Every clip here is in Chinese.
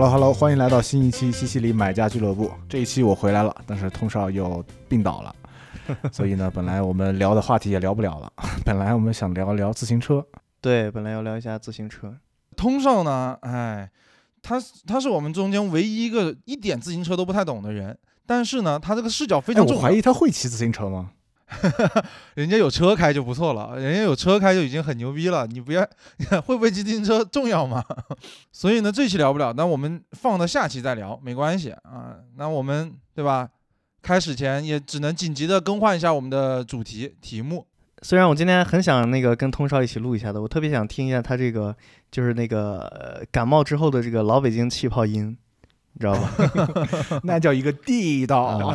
Hello Hello，欢迎来到新一期西西里买家俱乐部。这一期我回来了，但是通少又病倒了，所以呢，本来我们聊的话题也聊不了了。本来我们想聊聊自行车，对，本来要聊一下自行车。通少呢，哎，他他是我们中间唯一一个一点自行车都不太懂的人，但是呢，他这个视角非常重要。哎我怀疑他会骑自行车吗？人家有车开就不错了，人家有车开就已经很牛逼了。你不要会不会骑自行车重要吗？所以呢，这期聊不了，那我们放到下期再聊，没关系啊。那我们对吧？开始前也只能紧急的更换一下我们的主题题目。虽然我今天很想那个跟通少一起录一下的，我特别想听一下他这个就是那个、呃感冒之后的这个老北京气泡音，你知道吧？那叫一个地道。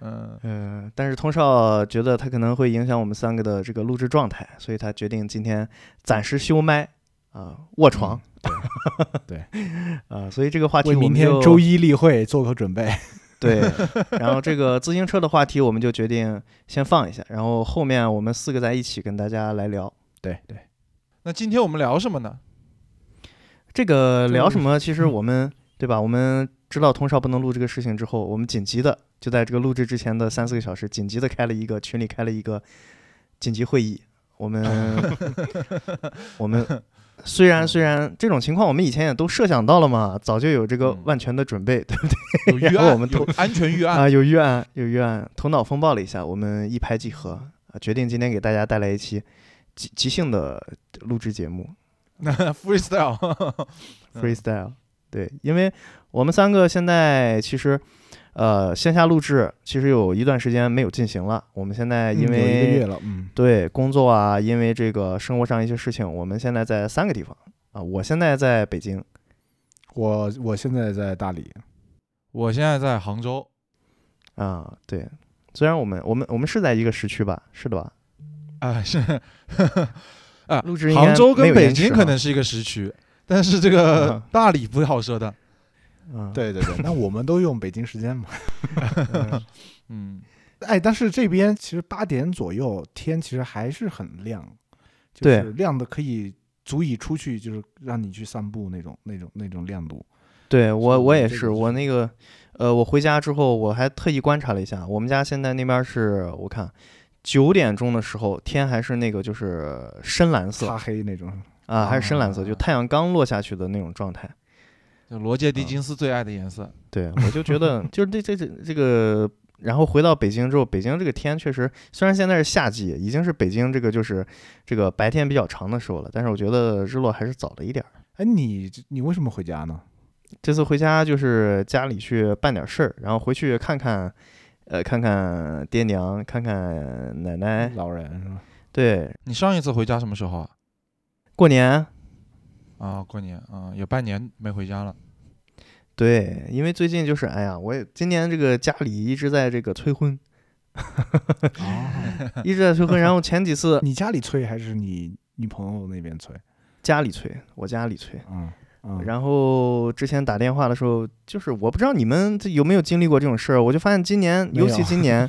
啊嗯，嗯，但是通少觉得他可能会影响我们三个的这个录制状态，所以他决定今天暂时休麦啊，卧床。对对啊，所以这个话题为明我们就天周一例会做个准备。对，然后这个自行车的话题我们就决定先放一下，然后后面我们四个在一起跟大家来聊。对对，那今天我们聊什么呢？这个聊什么？其实我们对吧？我们知道通少不能录这个事情之后，我们紧急的就在这个录制之前的三四个小时，紧急的开了一个群里开了一个紧急会议。我们 我们虽然虽然这种情况我们以前也都设想到了嘛，早就有这个嗯万全的准备，对不对？有预案，我们有安全预案。啊，有预案，有预案，头脑风暴了一下，我们一拍即合啊，决定今天给大家带来一期即即兴的录制节目。freestyle，嗯 freestyle。对，因为我们三个现在其实，呃，线下录制其实有一段时间没有进行了。我们现在因嗯一个月为、了，嗯，对工作啊，因为这个生活上一些事情，我们现在在三个地方啊。我现在在北京我我现在在大理，我现在在杭州，啊，对。虽然我们我们我们是在一个时区吧，是的吧？啊、是 啊，录制杭州跟北京可能是一个时区，但是这个嗯大理不好说的。嗯，对对对，那我们都用北京时间嘛。嗯 嗯，哎，但是这边其实八点左右天其实还是很亮，就对是亮的可以足以出去，就是让你去散步那种那种那种亮度。对我我也是，我那个呃，我回家之后我还特意观察了一下，我们家现在那边是我看九点钟的时候，天还是那个就是深蓝色擦黑那种。啊，还是深蓝色，就啊太阳刚落下去的那种状态。就罗杰·狄嗯金斯最爱的颜色。对，我就觉得 就是这这这这个，然后回到北京之后，北京这个天确实，虽然现在是夏季，已经是北京这个就是这个白天比较长的时候了，但是我觉得日落还是早了一点儿。哎，你你为什么回家呢？这次回家就是家里去办点事儿，然后回去看看，呃，看看爹娘，看看奶奶。老人是吧？对，你上一次回家什么时候啊？过年，啊，过年啊，有半年没回家了。对，因为最近就是，哎呀，我也今年这个家里一直在这个催婚，哦，一直在催婚，然后前几次 你家里催还是你女朋友那边催？家里催，我家里催。嗯嗯，然后之前打电话的时候，就是我不知道你们这有没有经历过这种事儿，我就发现今年 尤其今年，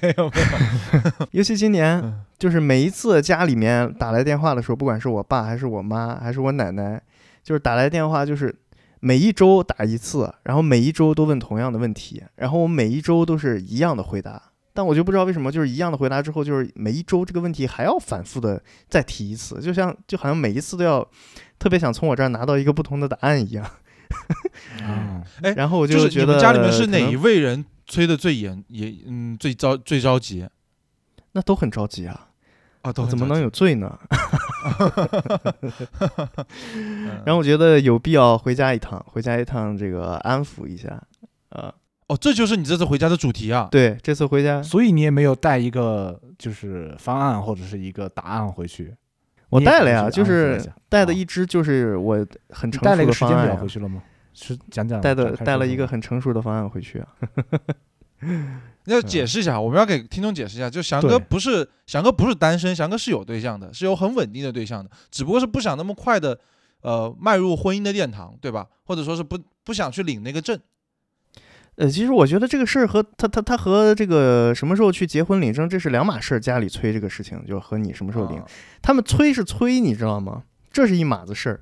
没有没有。尤其今年，嗯就是每一次家里面打来电话的时候，不管是我爸还是我妈还是我奶奶，就是打来电话，就是每一周打一次，然后每一周都问同样的问题，然后我每一周都是一样的回答，但我就不知道为什么，就是一样的回答之后，就是每一周这个问题还要反复的再提一次，就像就好像每一次都要特别想从我这儿拿到一个不同的答案一样，啊，哎然后我就是你觉得们家里面是哪一位人催的最严也嗯最着最着急那都很着急啊，啊？都怎么能有罪呢？嗯然后我觉得有必要回家一趟，回家一趟这个安抚一下，呃，哦，这就是你这次回家的主题啊？对，这次回家所以你也没有带一个就是方案或者是一个答案回去？我带了呀，就是带的啊一支就是我很带了一个时熟的方案呀间表回去了吗？是讲讲带的带了一个很成熟的方案回去啊。要解释一下，我们要给听众解释一下，就翔哥不是翔哥不是单身，翔哥是有对象的，是有很稳定的对象的，只不过是不想那么快的呃迈入婚姻的殿堂，对吧？或者说是不不想去领那个证。呃，其实我觉得这个事儿和他他他和这个什么时候去结婚领证这是两码事儿。家里催这个事情，就和你什么时候领，啊他们催是催，你知道吗？这是一码子事儿。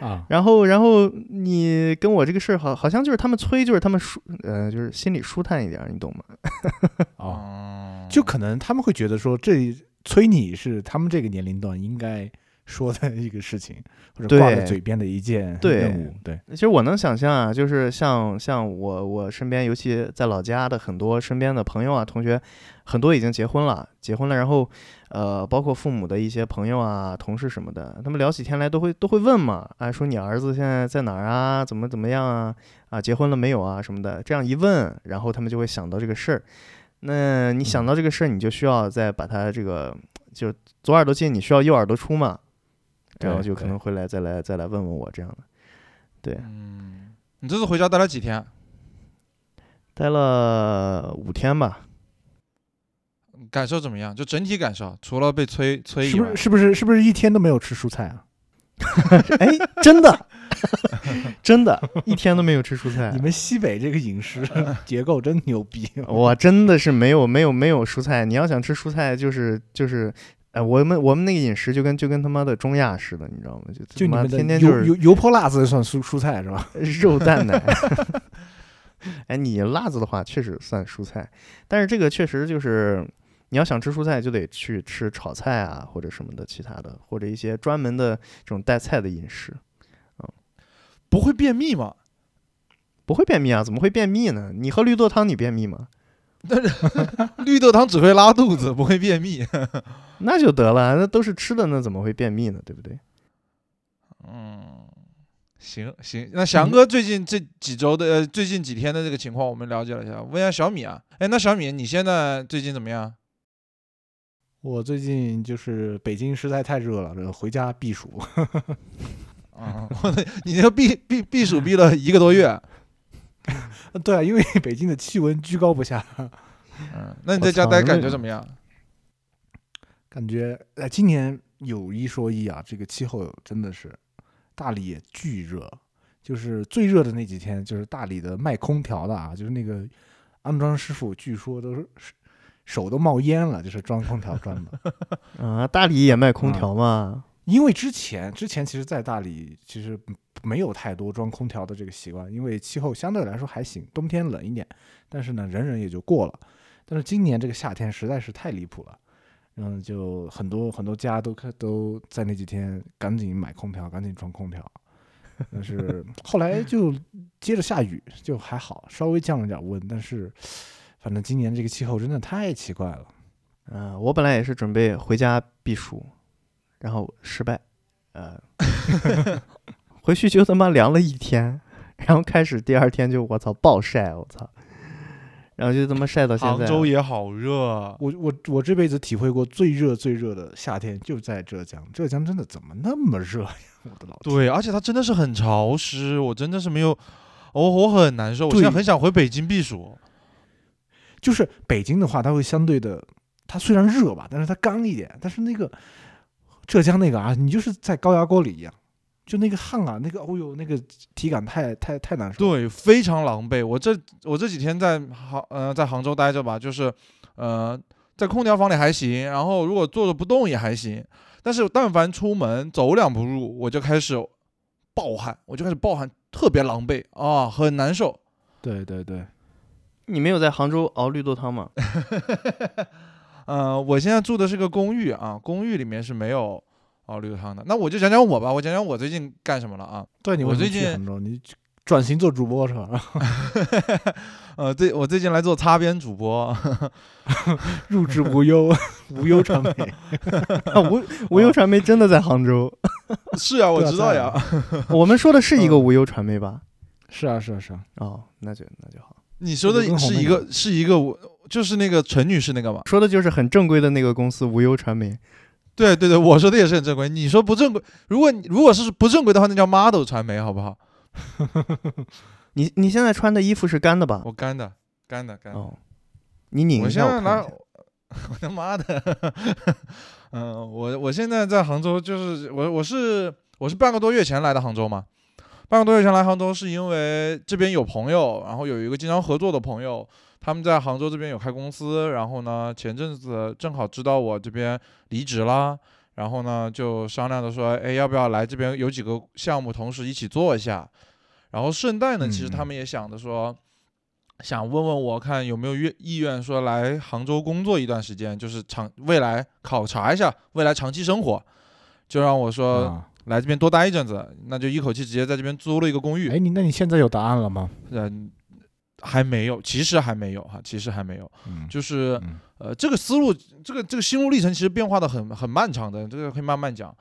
啊，然后，然后你跟我这个事儿好，好像就是他们催，就是他们舒，呃，就是心里舒坦一点儿，你懂吗？哦，哦就可能他们会觉得说，这催你是他们这个年龄段应该说的一个事情，或者挂在嘴边的一件对任务。对，其实我能想象啊，就是像像我我身边，尤其在老家的很多身边的朋友啊、同学，很多已经结婚了，结婚了，然后呃，包括父母的一些朋友啊、同事什么的，他们聊起天来都会都会问嘛，哎，说你儿子现在在哪儿啊？怎么怎么样啊？啊，结婚了没有啊？什么的，这样一问，然后他们就会想到这个事儿。那你想到这个事儿，你就需要再把它这个，就左耳朵进，你需要右耳朵出嘛，然后就可能会来再来再来问问我这样的。对，嗯，你这次回家待了几天？待了五天吧，感受怎么样？就整体感受，除了被催催以外是不是，是不是是不是一天都没有吃蔬菜啊？哎，真的，真的，一天都没有吃蔬菜你。们西北这个饮食 结构真牛逼。我真的是没有没有没有蔬菜。你要想吃蔬菜，就是就是，呃，我们我们那个饮食就跟就跟他妈的中亚似的，你知道吗？就他妈就你们天天就是油油油泼辣子算蔬蔬菜是吧？肉蛋奶。哎，你辣子的话确实算蔬菜，但是这个确实就是你要想吃蔬菜，就得去吃炒菜啊，或者什么的其他的，或者一些专门的这种带菜的饮食。嗯不会便秘吗？不会便秘啊？怎么会便秘呢？你喝绿豆汤，你便秘吗？绿豆汤只会拉肚子，不会便秘。那就得了，那都是吃的，那怎么会便秘呢？对不对？嗯，行行，那翔哥最近这几周的呃，最近几天的这个情况我们了解了一下。问一下小米啊，哎，那小米你现在最近怎么样？我最近就是北京实在太热了，这个回家避暑。啊，我你这避避避暑避了一个多月，对啊，因为北京的气温居高不下，嗯，那你在家待感觉怎么样？感觉哎，今年有一说一啊，这个气候真的是大理也巨热，就是最热的那几天，就是大理的卖空调的啊，就是那个安装师傅，据说都是手都冒烟了，就是装空调装的。啊，大理也卖空调嘛？因为之前之前其实，在大理其实没有太多装空调的这个习惯，因为气候相对来说还行，冬天冷一点，但是呢，忍忍也就过了。但是今年这个夏天实在是太离谱了，嗯，就很多很多家都开都在那几天赶紧买空调，赶紧装空调。但是 后来就接着下雨，就还好，稍微降了点温。但是反正今年这个气候真的太奇怪了。嗯、我本来也是准备回家避暑，然后失败，呃，回去就他妈凉了一天，然后开始第二天就我操暴晒，我操，然后就他妈晒到现在。杭州也好热，啊我我我这辈子体会过最热最热的夏天，就在浙江。浙江真的怎么那么热呀？我的老天！对，而且它真的是很潮湿，我真的是没有，我我很难受，我现在很想回北京避暑。就是北京的话，它会相对的，它虽然热吧，但是它干一点。但是那个浙江那个啊，你就是在高压锅里一样，就那个汗啊，那个哦呦，那个体感太太太难受。对，非常狼狈。我这我这几天在杭呃在杭州待着吧，就是呃在空调房里还行，然后如果坐着不动也还行，但是但凡出门走两步路，我就开始暴汗，我就开始暴汗，特别狼狈啊，很难受。对对对，你没有在杭州熬绿豆汤吗？呃，我现在住的是个公寓啊，公寓里面是没有熬绿豆汤的。那我就讲讲我吧，我讲讲我最近干什么了啊？对你我最近你转型做主播是吧？呃，最我最近来做擦边主播，入职无忧，无忧传媒。啊无无忧传媒真的在杭州，是啊，我知道呀。我们说的是一个无忧传媒吧？是啊是啊是啊，哦，那就那就好，你说的是一个个是一个我就是那个陈女士那个嘛？说的就是很正规的那个公司无忧传媒。对对对，我说的也是很正规。你说不正规，如果如果是不正规的话，那叫 model 传媒，好不好？你你现在穿的衣服是干的吧？我干的，干的，干的。哦，你拧我一下现在拿，我看一下。我他妈的，嗯、我我现在在杭州，就是我我是我是半个多月前来的杭州嘛。半个多月前来杭州是因为这边有朋友，然后有一个经常合作的朋友，他们在杭州这边有开公司，然后呢前阵子正好知道我这边离职啦，然后呢就商量着说，哎，要不要来这边有几个项目同时一起做一下？然后顺带呢，其实他嗯们也想着说，想问问我看有没有愿意愿说来杭州工作一段时间，就是长未来考察一下未来长期生活，就让我说啊来这边多待一阵子，那就一口气直接在这边租了一个公寓。哎，你那你现在有答案了吗？嗯，还没有，其实还没有哈，其实还没有，嗯，就是嗯。呃，这个思路，这个这个心路历程其实变化的很很漫长的，这个可以慢慢讲。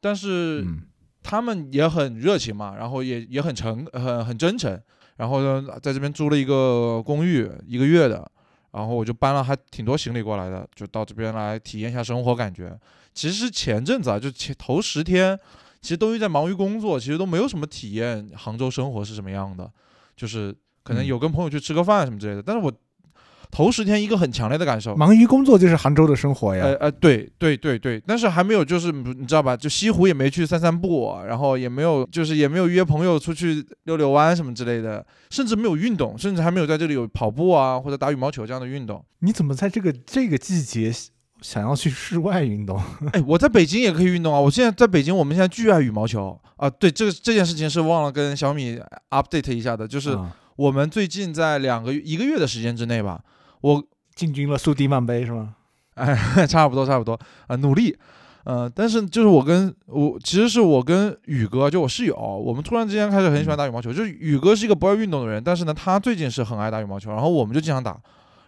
但是嗯。他们也很热情嘛，然后也也很诚很很真诚，然后呢，在这边租了一个公寓一个月的，然后我就搬了还挺多行李过来的，就到这边来体验一下生活感觉。其实前阵子啊，就前头十天，其实都是在忙于工作，其实都没有什么体验杭州生活是什么样的，就是可能嗯有跟朋友去吃个饭什么之类的。但是我头十天一个很强烈的感受，忙于工作就是杭州的生活呀。呃呃，对对对对，但是还没有，就是你知道吧？就西湖也没去散散步，然后也没有，就是也没有约朋友出去溜溜弯什么之类的，甚至没有运动，甚至还没有在这里有跑步啊或者打羽毛球这样的运动。你怎么在这个这个季节想要去室外运动？哎，我在北京也可以运动啊！我现在在北京，我们现在巨爱羽毛球啊。对，这个这件事情是忘了跟小米 update 一下的，就是啊我们最近在两个月一个月的时间之内吧，我进军了苏迪曼杯是吗？哎，差不多差不多啊、努力。呃，但是就是我跟我其实是我跟宇哥，就我室友，我们突然之间开始很喜欢打羽毛球。就是宇哥是一个不爱运动的人，但是呢，他最近是很爱打羽毛球，然后我们就经常打。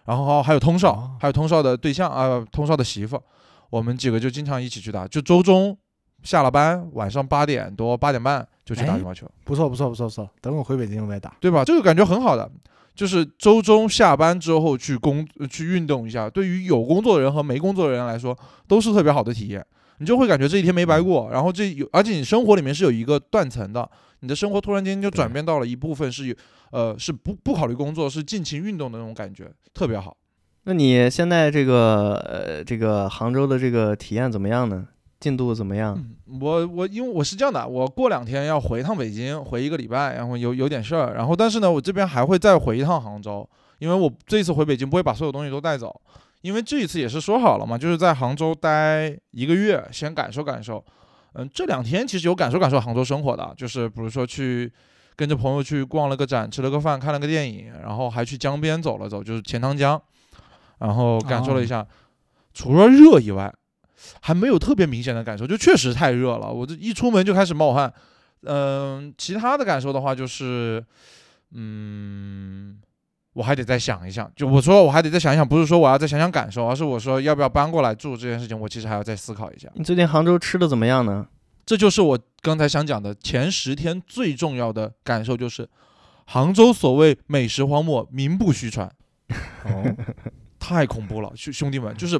然后还有通少，哦还有通少的对象啊、通少的媳妇，我们几个就经常一起去打。就周中下了班，晚上八点多八点半就去打哎羽毛球。不错不错不错不错，等我回北京我再打。对吧？这个感觉很好的，就是周中下班之后去工呃去运动一下，对于有工作的人和没工作的人来说，都是特别好的体验。你就会感觉这一天没白过，然后这有，而且你生活里面是有一个断层的，你的生活突然间就转变到了一部分是有，呃，是不不考虑工作，是尽情运动的那种感觉，特别好。那你现在这个呃这个杭州的这个体验怎么样呢？进度怎么样？嗯，我我因为我是这样的，我过两天要回一趟北京，回一个礼拜，然后有有点事儿，然后但是呢，我这边还会再回一趟杭州，因为我这一次回北京不会把所有东西都带走，因为这一次也是说好了嘛，就是在杭州待一个月，先感受感受。嗯，这两天其实有感受感受杭州生活的，就是比如说去跟着朋友去逛了个展，吃了个饭，看了个电影，然后还去江边走了走，就是钱塘江，然后感受了一下，除了热以外，还没有特别明显的感受，就确实太热了，我这一出门就开始冒汗。嗯，其他的感受的话就是，嗯，我还得再想一想。就我说我还得再想一想，不是说我要再想想感受，而是我说要不要搬过来住这件事情，我其实还要再思考一下。你最近杭州吃的怎么样呢？这就是我刚才想讲的前十天最重要的感受，就是杭州所谓美食荒漠，名不虚传。哦，太恐怖了，兄兄弟们，就是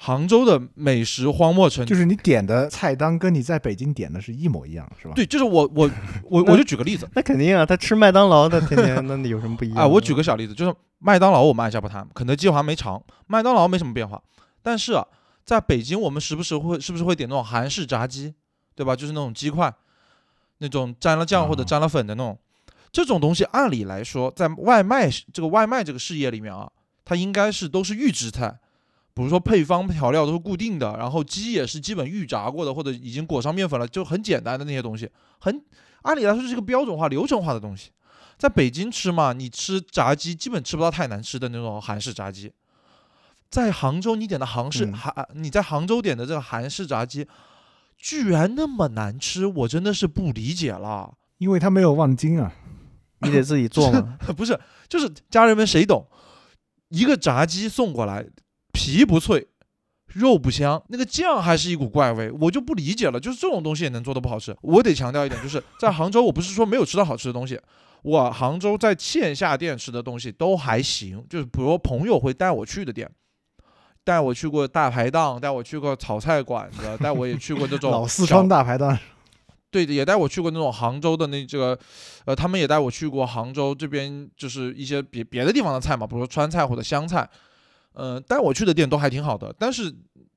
杭州的美食荒漠城，就是你点的菜单跟你在北京点的是一模一样，是吧？对，就是我我 我我就举个例子那肯定啊，他吃麦当劳的天天，那你有什么不一样？啊，我举个小例子，就是麦当劳我们按下不谈，肯德基好像没尝，麦当劳没什么变化，但是啊，在北京我们时不时会是不是会点那种韩式炸鸡，对吧？就是那种鸡块，那种沾了酱或者啊沾了粉的那种，这种东西按理来说，在外卖这个外卖这个事业里面啊，它应该是都是预制菜。比如说配方调料都是固定的，然后鸡也是基本预炸过的，或者已经裹上面粉了，就很简单的那些东西，很按理来说是一个标准化、流程化的东西。在北京吃嘛，你吃炸鸡基本吃不到太难吃的那种韩式炸鸡。在杭州你点的杭式嗯韩、你在杭州点的这个韩式炸鸡，居然那么难吃，我真的是不理解了。因为它没有望京啊。你得自己做嘛。不是，就是家人们谁懂？一个炸鸡送过来，皮不脆，肉不香，那个酱还是一股怪味，我就不理解了。就是这种东西也能做的不好吃。我得强调一点，就是在杭州，我不是说没有吃到好吃的东西，我杭州在线下店吃的东西都还行，就是比如朋友会带我去的店。带我去过大排档，带我去过炒菜馆子，带我也去过那种老四川大排档，对的，也带我去过那种杭州的那这个，呃，他们也带我去过杭州这边，就是一些别别的地方的菜嘛，比如说川菜或者湘菜，嗯、带我去的店都还挺好的，但是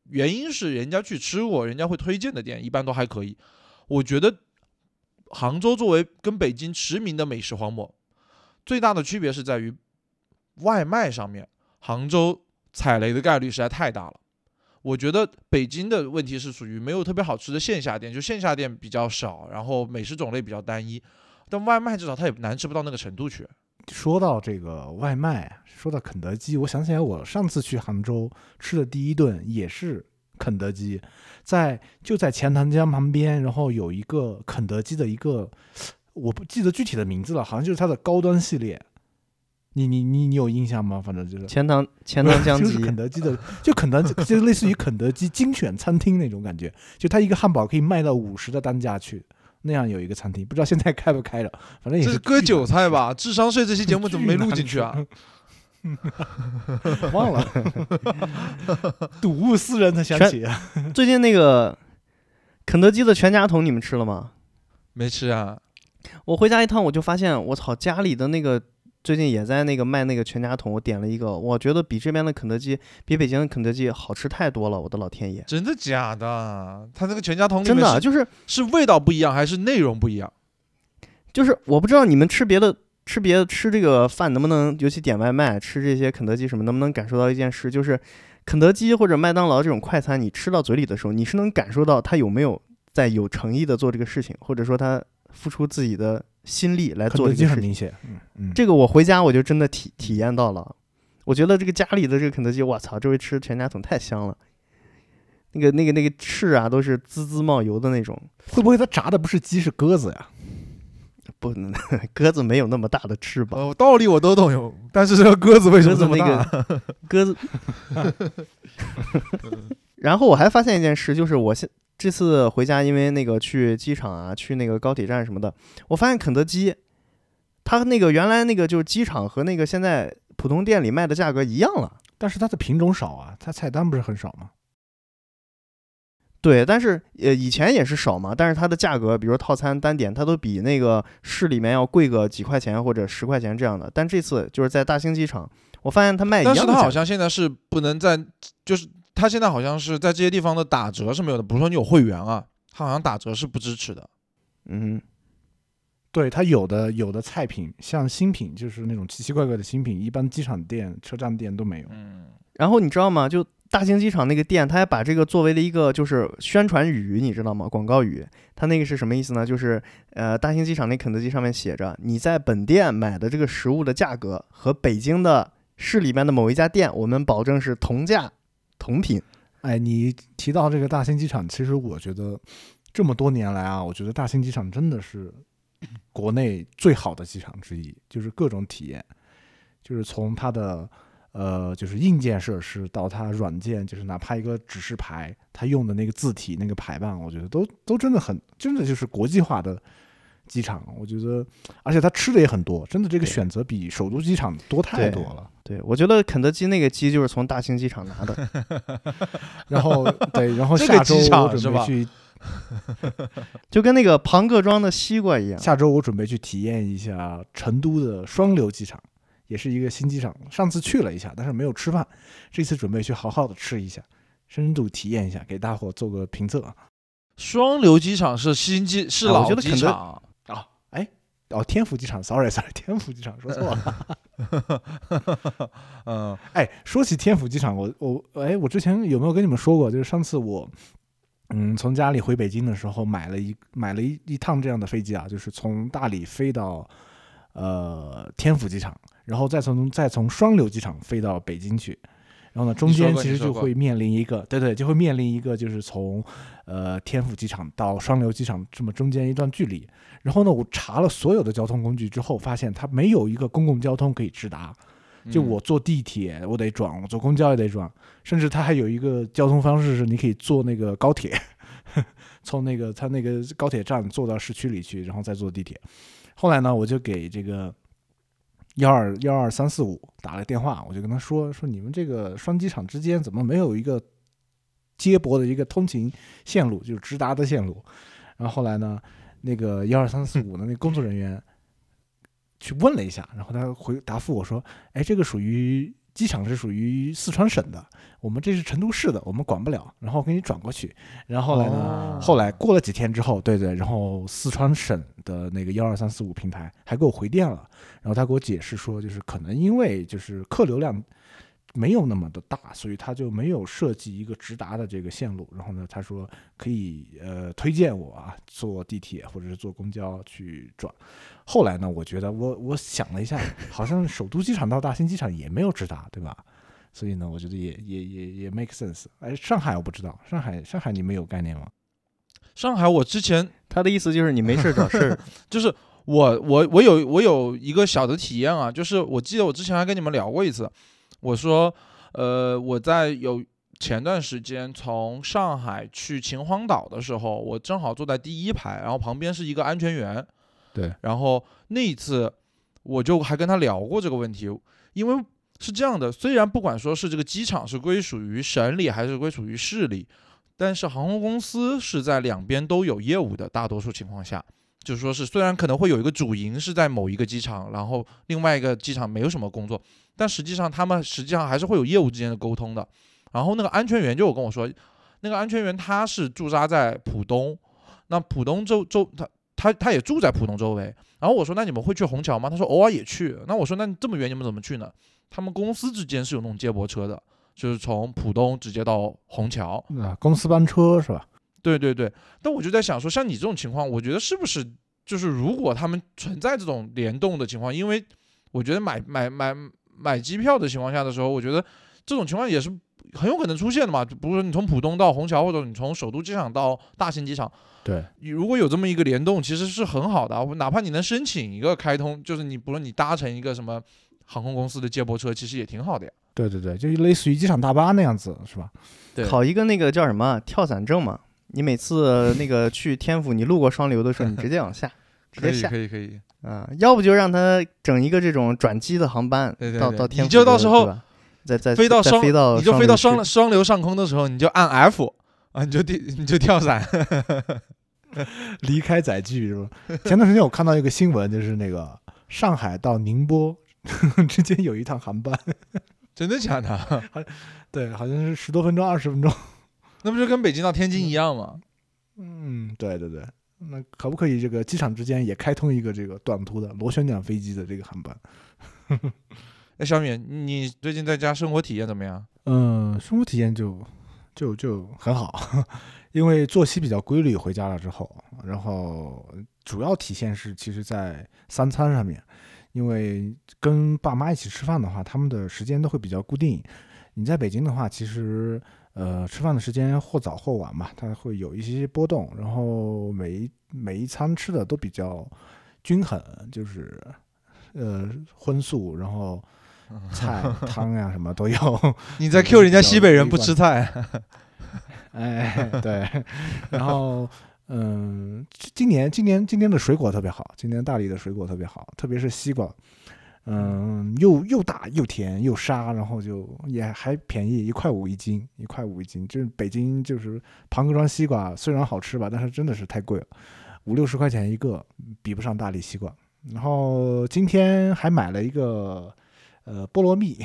原因是人家去吃过，人家会推荐的店一般都还可以。我觉得杭州作为跟北京驰名的美食荒漠，最大的区别是在于外卖上面，杭州踩雷的概率实在太大了。我觉得北京的问题是属于没有特别好吃的线下店，就线下店比较少，然后美食种类比较单一。但外卖至少它也难吃不到那个程度去。说到这个外卖，说到肯德基，我想起来我上次去杭州吃的第一顿也是肯德基，在就在钱塘江旁边，然后有一个肯德基的一个，我不记得具体的名字了，好像就是它的高端系列。你你你你有印象吗？反正就是钱塘钱塘江鸡就是肯德基的，就肯德基就类似于肯德基精选餐厅那种感觉，就它一个汉堡可以卖到五十的单价去，那样有一个餐厅，不知道现在开不开了，反正也是这是割韭菜？吧？智商税这期节目怎么没录进去啊？忘了，睹物思人才想全起。最近那个肯德基的全家桶你们吃了吗？没吃啊？我回家一趟我就发现，我操，家里的那个最近也在那个卖那个全家桶，我点了一个，我觉得比这边的肯德基，比北京的肯德基好吃太多了，我的老天爷！真的假的？它那个全家桶里真的就是是味道不一样，还是内容不一样？就是我不知道你们吃别的吃别的吃这个饭能不能，尤其点外卖吃这些肯德基什么，能不能感受到一件事，就是肯德基或者麦当劳这种快餐，你吃到嘴里的时候，你是能感受到他有没有在有诚意的做这个事情，或者说他付出自己的心力来做这个事情。很明显，嗯嗯，这个我回家我就真的体体验到了，我觉得这个家里的这个肯德基，我操，这回吃全家桶太香了。那个、那个、那个翅啊，都是滋滋冒油的那种，会不会它炸的不是鸡是鸽子呀？不，鸽子没有那么大的翅膀。呃，道理我都懂有，但是这个鸽子为什么这么鸽子那大？个鸽子。然后我还发现一件事，就是我现这次回家，因为那个去机场啊，去那个高铁站什么的，我发现肯德基，它那个原来那个就是机场和那个现在普通店里卖的价格一样了。但是它的品种少啊，它菜单不是很少吗？对，但是呃以前也是少嘛，但是它的价格，比如说套餐单点，它都比那个市里面要贵个几块钱或者十块钱这样的。但这次就是在大兴机场，我发现它卖一样的价格。但是它好像现在是不能在，就是它现在好像是在这些地方的打折是没有的，比如说你有会员啊，它好像打折是不支持的。嗯，对，它有的有的菜品，像新品，就是那种奇奇怪怪的新品，一般机场店、车站店都没有。嗯，然后你知道吗？就大兴机场那个店，他还把这个作为了一个就是宣传语，你知道吗？广告语。他那个是什么意思呢？就是呃，大兴机场那肯德基上面写着，你在本店买的这个食物的价格和北京的市里面的某一家店，我们保证是同价同品。哎，你提到这个大兴机场，其实我觉得这么多年来啊，我觉得大兴机场真的是国内最好的机场之一，就是各种体验，就是从它的呃，就是硬件设施到它软件，就是哪怕一个指示牌，它用的那个字体、那个排版，我觉得都都真的很，真的就是国际化的机场。我觉得，而且它吃的也很多，真的这个选择比首都机场多太多了。对我觉得肯德基那个鸡就是从大兴机场拿的，然后对，然后下周我准备去就跟那个庞各庄的西瓜一样。下周我准备去体验一下成都的双流机场，也是一个新机场。上次去了一下，但是没有吃饭，这次准备去好好的吃一下，深度体验一下，给大伙做个评测。双流机场是新机是啊我老机觉得肯德场，哦，天府机场，sorry sorry，天府机场说错了。嗯，哎，说起天府机场，我我哎，我之前有没有跟你们说过？就是上次我。嗯，从家里回北京的时候，买了一买了一一趟这样的飞机啊，就是从大理飞到呃天府机场，然后再从再从双流机场飞到北京去，然后呢，中间其实就会面临一个，对对，就会面临一个就是从呃天府机场到双流机场这么中间一段距离。然后呢，我查了所有的交通工具之后，发现它没有一个公共交通可以直达。就嗯我坐地铁，我得转；我坐公交也得转，甚至它还有一个交通方式是你可以坐那个高铁，从那个它那个高铁站坐到市区里去，然后再坐地铁。后来呢，我就给这个幺二幺二三四五打了电话，我就跟他说说你们这个双机场之间怎么没有一个接驳的一个通勤线路，就是直达的线路。然后后来呢，那个幺二三四五的那工作人员去问了一下，然后他回答复我说：“哎，这个属于机场是属于四川省的，我们这是成都市的，我们管不了，然后给你转过去。”然后后来呢，哦后来过了几天之后，对对，然后四川省的那个幺二三四五平台还给我回电了，然后他给我解释说，就是可能因为就是客流量没有那么的大，所以他就没有设计一个直达的这个线路。然后呢，他说可以呃推荐我啊坐地铁或者是坐公交去转。后来呢，我觉得我 我想了一下，好像首都机场到大兴机场也没有直达，对吧？所以呢，我觉得也 也也也 make sense。哎，上海我不知道，上海上海你们有概念吗？上海我之前他的意思就是你没事找事，就是我我我有我有一个小的体验啊，就是我记得我之前还跟你们聊过一次，我说呃我在有前段时间从上海去秦皇岛的时候，我正好坐在第一排，然后旁边是一个安全员，对，然后那一次我就还跟他聊过这个问题，因为是这样的，虽然不管说是这个机场是归属于省里还是归属于市里，但是航空公司是在两边都有业务的，大多数情况下，就是说是虽然可能会有一个主营是在某一个机场，然后另外一个机场没有什么工作，但实际上他们实际上还是会有业务之间的沟通的。然后那个安全员就有跟我说，那个安全员他是驻扎在浦东，那浦东周周他他他也住在浦东周围。然后我说那你们会去虹桥吗？他说偶尔也去。那我说那这么远你们怎么去呢？他们公司之间是有那种接驳车的，就是从浦东直接到虹桥。啊，公司班车是吧？对对对，但我就在想说，像你这种情况，我觉得是不是就是如果他们存在这种联动的情况，因为我觉得买买买买机票的情况下的时候，我觉得这种情况也是很有可能出现的嘛。比如说你从浦东到虹桥，或者你从首都机场到大兴机场，对，你如果有这么一个联动，其实是很好的啊。哪怕你能申请一个开通，就是你不论你搭乘一个什么航空公司的接驳车，其实也挺好的呀。对对对，就类似于机场大巴那样子，是吧？对考一个那个叫什么跳伞证嘛。你每次那个去天府，你路过双流的时候，你直接往下，直接下可以可以，啊、要不就让他整一个这种转机的航班对对对到到天府你就到时候再再飞到双飞到你就飞到双双双流上空的时候，你就按 F 啊，你就地你就跳伞。离开载具是吧？前段时间我看到一个新闻，就是那个上海到宁波 之间有一趟航班，真的假的？对，好像是十多分钟、二十分钟。那不就跟北京到天津一样吗？嗯，对对对。那可不可以这个机场之间也开通一个这个短途的螺旋桨飞机的这个航班？哎，小米，你最近在家生活体验怎么样？嗯，生活体验就就就很好，因为作息比较规律。回家了之后，然后主要体现是其实在三餐上面，因为跟爸妈一起吃饭的话，他们的时间都会比较固定。你在北京的话，其实呃吃饭的时间或早或晚嘛，它会有一些波动，然后每一每一餐吃的都比较均衡，就是呃荤素，然后 菜汤呀、什么都有。你在 Q 人家西北人不吃菜，哎，对，然后嗯，今年今年今年的水果特别好，今年大理的水果特别好，特别是西瓜，嗯，又又大又甜又沙，然后就也还便宜，一块五一斤，一块五一斤。就是北京就是庞各庄西瓜，虽然好吃吧，但是真的是太贵了，五六十块钱一个，比不上大理西瓜。然后今天还买了一个呃菠萝蜜，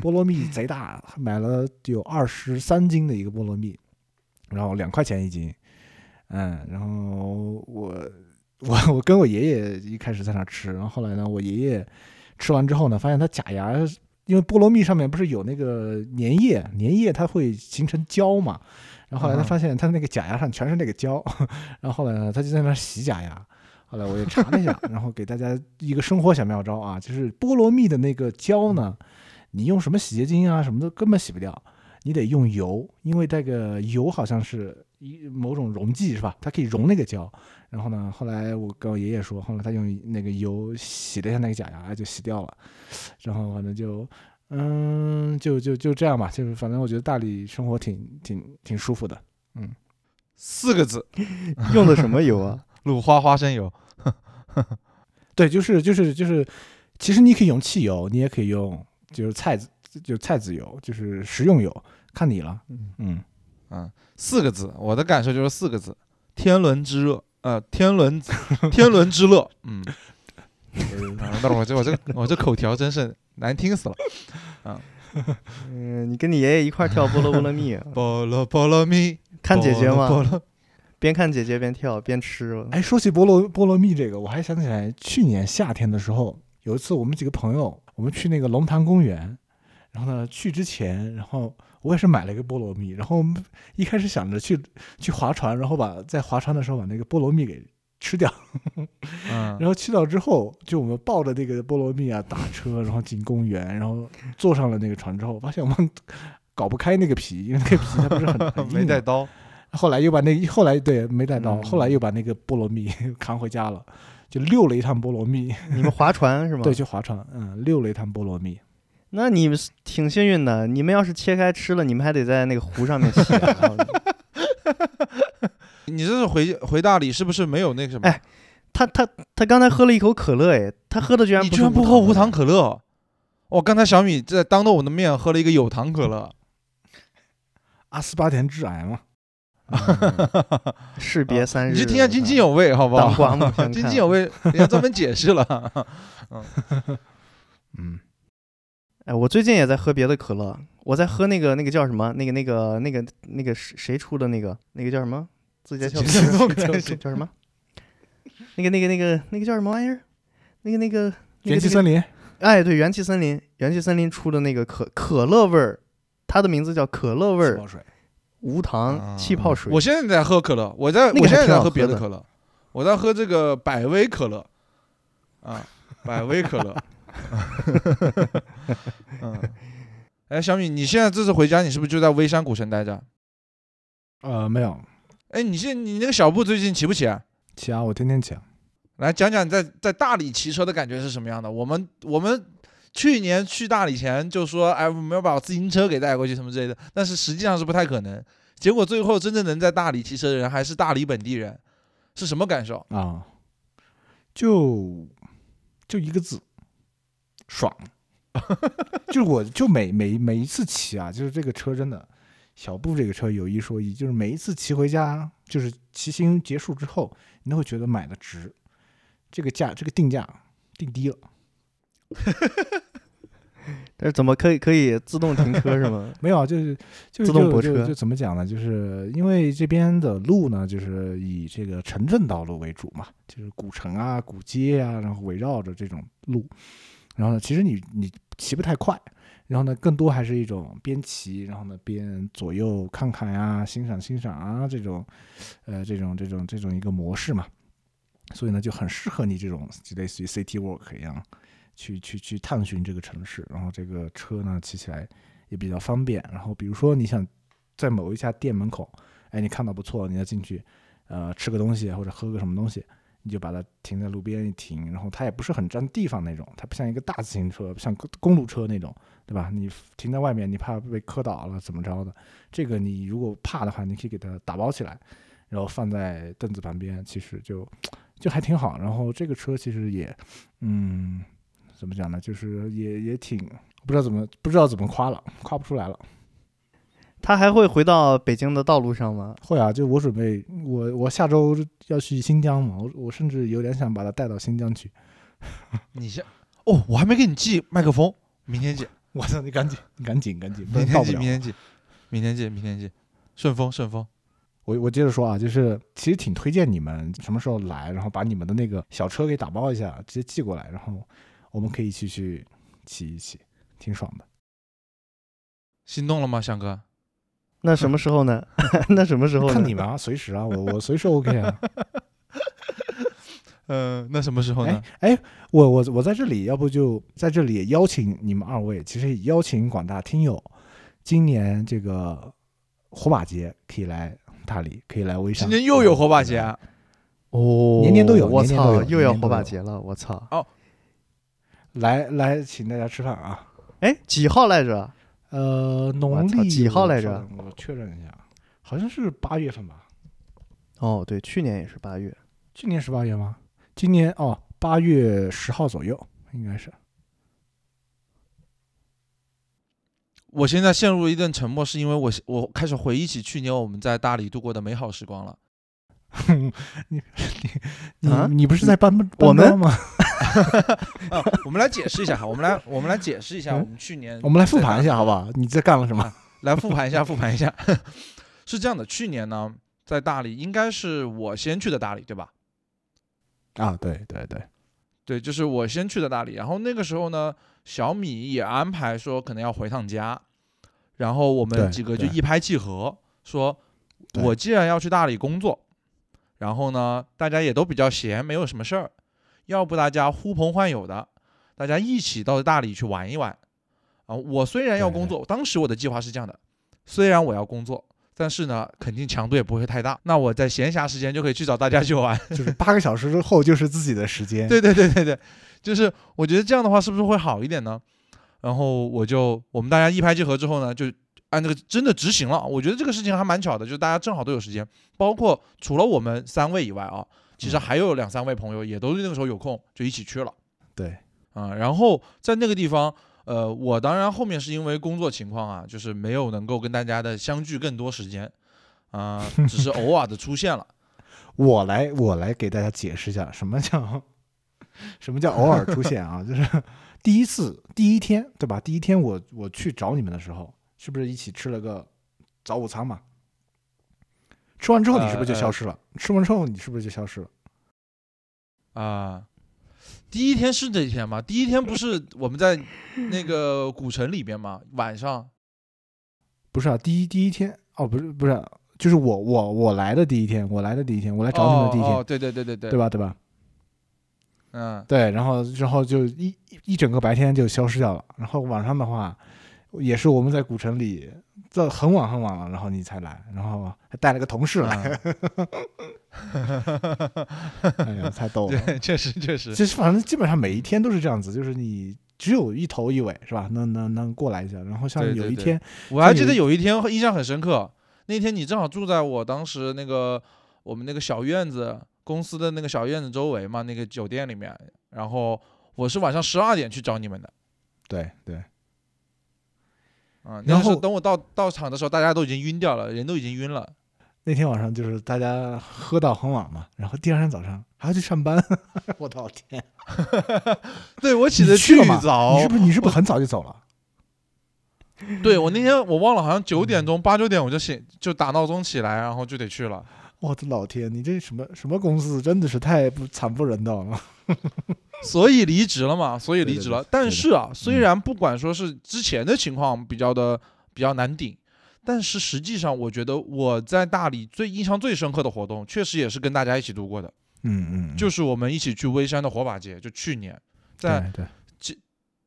菠萝蜜贼大，买了有二十三斤的一个菠萝蜜，然后两块钱一斤，嗯，然后我我我跟我爷爷一开始在那吃，然后后来呢，我爷爷吃完之后呢，发现它假牙，因为菠萝蜜上面不是有那个粘液，粘液它会形成胶嘛，然后后来他嗯发现他那个假牙上全是那个胶，然后后来呢，他就在那洗假牙。后来我也查了一下，然后给大家一个生活小妙招啊，就是菠萝蜜的那个胶呢，你用什么洗洁精啊什么的根本洗不掉，你得用油，因为这个油好像是一某种溶剂是吧？它可以溶那个胶。然后呢，后来我跟我爷爷说，后来他用那个油洗了一下那个假牙，就洗掉了。然后反正就，嗯，就就就这样吧，就是反正我觉得大理生活挺挺挺舒服的。嗯四个字，用的什么油啊？鲁花花生油。对，就是就是就是，其实你可以用汽油，你也可以用就是菜籽就菜籽油，就是食用油，看你了。嗯，嗯，四个字，我的感受就是四个字：天伦之乐。呃，天伦 天伦之乐。嗯，但是我这我这我这口条真是难听死了。啊 嗯，你跟你爷爷一块儿跳菠萝菠萝蜜，菠萝菠萝蜜，看姐姐嘛，菠萝菠萝边看姐姐边跳边吃。哎，说起菠萝菠萝蜜这个，我还想起来去年夏天的时候，有一次我们几个朋友，我们去那个龙潭公园，然后呢，去之前，然后我也是买了一个菠萝蜜，然后一开始想着去去划船，然后把在划船的时候把那个菠萝蜜给吃掉，嗯然后去到之后，就我们抱着那个菠萝蜜啊打车，然后进公园，然后坐上了那个船之后，发现我们搞不开那个皮，因为那个皮它不是很很硬。没带刀，后来又把那后来对没带刀，嗯后来又把那个菠萝蜜扛回家了，就溜了一趟菠萝蜜。你们划船是吗？对，去划船，嗯，溜了一趟菠萝蜜。那你们是挺幸运的，你们要是切开吃了，你们还得在那个壶上面洗。然 后 你这是回回大理是不是没有那个什么？哎他他他刚才喝了一口可乐，哎，他喝的居然你居然不喝无糖可乐？哦刚才小米在当着我的面喝了一个有糖可乐，阿斯巴甜致癌嘛，士别三日，你就听下津津有味，好不当好？津津有味，人家专门解释了。嗯，哎，我最近也在喝别的可乐，我在喝那个那个叫什么？那个那个那个那个谁谁出的那个那个叫什么？字节跳动叫叫 叫什么？那个那个那个那个叫什么玩意儿？那个那个那个元气森林，哎，对，元气森林，元气森林出的那个可可乐味儿，它的名字叫可乐味儿气泡水，无糖气泡水。我现在在喝可乐，我在那个我现在在喝别的可乐，我在喝这个百威可乐，啊，百威可乐。嗯，哎，小米，你现在这次回家，你是不是就在微山古城待着？呃，没有，哎，你现你那个小布最近骑不骑啊？骑啊，我天天骑啊。来讲讲你在在大理骑车的感觉是什么样的？我们我们去年去大理前就说，哎，我们要把自行车给带过去什么之类的，但是实际上是不太可能。结果最后真正能在大理骑车的人还是大理本地人，是什么感受？啊，就就一个字，爽。就是我就每每每一次骑啊，就是这个车真的，小布这个车有一说一，就是每一次骑回家，就是骑行结束之后，你都会觉得买的值，这个价这个定价定低了。但是怎么可以可以自动停车是吗？没有啊，就是就是自动泊车就怎么讲呢？就是因为这边的路呢，就是以这个城镇道路为主嘛，就是古城啊、古街啊，然后围绕着这种路。然后呢，其实你你骑不太快，然后呢，更多还是一种边骑，然后呢边左右看看呀、欣赏欣赏啊这种，呃，这种这种这种一个模式嘛。所以呢，就很适合你这种就类似于 city walk 一样，去去去探寻这个城市。然后这个车呢骑起来也比较方便。然后比如说你想在某一家店门口，哎，你看到不错，你要进去，呃，吃个东西或者喝个什么东西，你就把它停在路边一停，然后它也不是很占地方那种，它不像一个大自行车，像公路车那种，对吧？你停在外面，你怕被磕倒了怎么着的？这个你如果怕的话，你可以给它打包起来，然后放在凳子旁边，其实就就还挺好。然后这个车其实也，嗯，怎么讲呢？就是也也挺不知道怎么不知道怎么夸了，夸不出来了。他还会回到北京的道路上吗？会啊，就我准备，我我下周要去新疆嘛，我我甚至有点想把他带到新疆去。你先哦，我还没给你寄麦克风，明天寄，我操，你赶紧，你赶紧，赶紧，不明天寄，然到不了明。天寄，明天寄，明天寄，顺丰顺丰。我我接着说啊，就是其实挺推荐你们什么时候来，然后把你们的那个小车给打包一下，直接寄过来，然后我们可以一起去骑一骑，挺爽的。心动了吗，翔哥？那什么时候呢？那什么时候呢？看你们啊，随时啊，我我随时 OK 啊。嗯，那什么时候呢？哎，我我我在这里，要不就在这里也邀请你们二位，其实也邀请广大听友，今年这个火把节可以来大理，可以来微山。今年又有火把节啊，哦，年年都有我操，又要火把节了，我操！哦来来，请大家吃饭啊。哎，几号来着？呃，农历几号来着我确认一下，好像是八月份吧？哦，对，去年也是八月。去年是八月吗？今年哦，八月十号左右应该是。我现在陷入了一阵沉默，是因为我我开始回忆起去年我们在大理度过的美好时光了。你 你啊你不是在搬我们搬砖吗？啊，我们来解释一下哈，我们来我们来解释一下嗯我们去年我们来复盘一下好不好？你在干了什么？来复盘一下，复盘一下。是这样的，去年呢，在大理应该是我先去的大理，对吧？啊，对对对，对，就是我先去的大理。然后那个时候呢，小米也安排说可能要回趟家，然后我们几个就一拍即合，说我既然要去大理工作，然后呢大家也都比较闲，没有什么事儿，要不大家呼朋唤友的，大家一起到大理去玩一玩。啊，我虽然要工作，当时我的计划是这样的，虽然我要工作，但是呢，肯定强度也不会太大。那我在闲暇时间就可以去找大家去玩。就是八个小时之后就是自己的时间。对对对对对，就是我觉得这样的话是不是会好一点呢？然后我就我们大家一拍即合之后呢，就按这个真的执行了。我觉得这个事情还蛮巧的，就是大家正好都有时间，包括除了我们三位以外啊，其实嗯还有两三位朋友也都是那个时候有空，就一起去了对啊、然后在那个地方，呃，我当然后面是因为工作情况啊，就是没有能够跟大家的相聚更多时间啊、只是偶尔的出现了。我来我来给大家解释一下什么叫什么叫偶尔出现啊，就是第一次第一天对吧？第一天我我去找你们的时候，是不是一起吃了个早午餐嘛？吃完之后你是不是就呃消失了？吃完之后你是不是就消失了？啊，第一天是这一天吗？第一天不是我们在那个古城里边吗？晚上不是啊，第一第一天哦，不是不是，就是我我我来的第一天，我来的第一天，我来找你们的第一天，哦哦，对对对对对，对？吧？对吧？嗯，对，然后然后就一一一整个白天就消失掉了。然后晚上的话，也是我们在古城里，这很晚很晚了，然后你才来，然后还带了个同事来，哎呀，太逗了。对，确实确实，其实反正基本上每一天都是这样子，就是你只有一头一尾，是吧？能能能过来一下，然后像对对对有一天，我还记得有一天印象很深刻，那天你正好住在我当时那个我们那个小院子公司的那个小院子周围嘛，那个酒店里面，然后我是晚上十二点去找你们的。对对，啊，然后等我到到场的时候，大家都已经晕掉了，人都已经晕了。那天晚上就是大家喝到很晚嘛，然后第二天早上还要去上班，我的天！对我起你的巨去了吗？早你是，不是你是不是很早就走了？对我那天我忘了，好像九点钟、八九点我就醒，就打闹钟起来，然后就得去了。我的老天，你这什么什么公司，真的是太不惨不忍睹了。所以离职了嘛，所以离职了。对对的但是啊，虽嗯然不管说是之前的情况比较的比较难顶，但是实际上我觉得我在大理最印象最深刻的活动，确实也是跟大家一起度过的，嗯嗯，就是我们一起去微山的火把节，就去年在对对，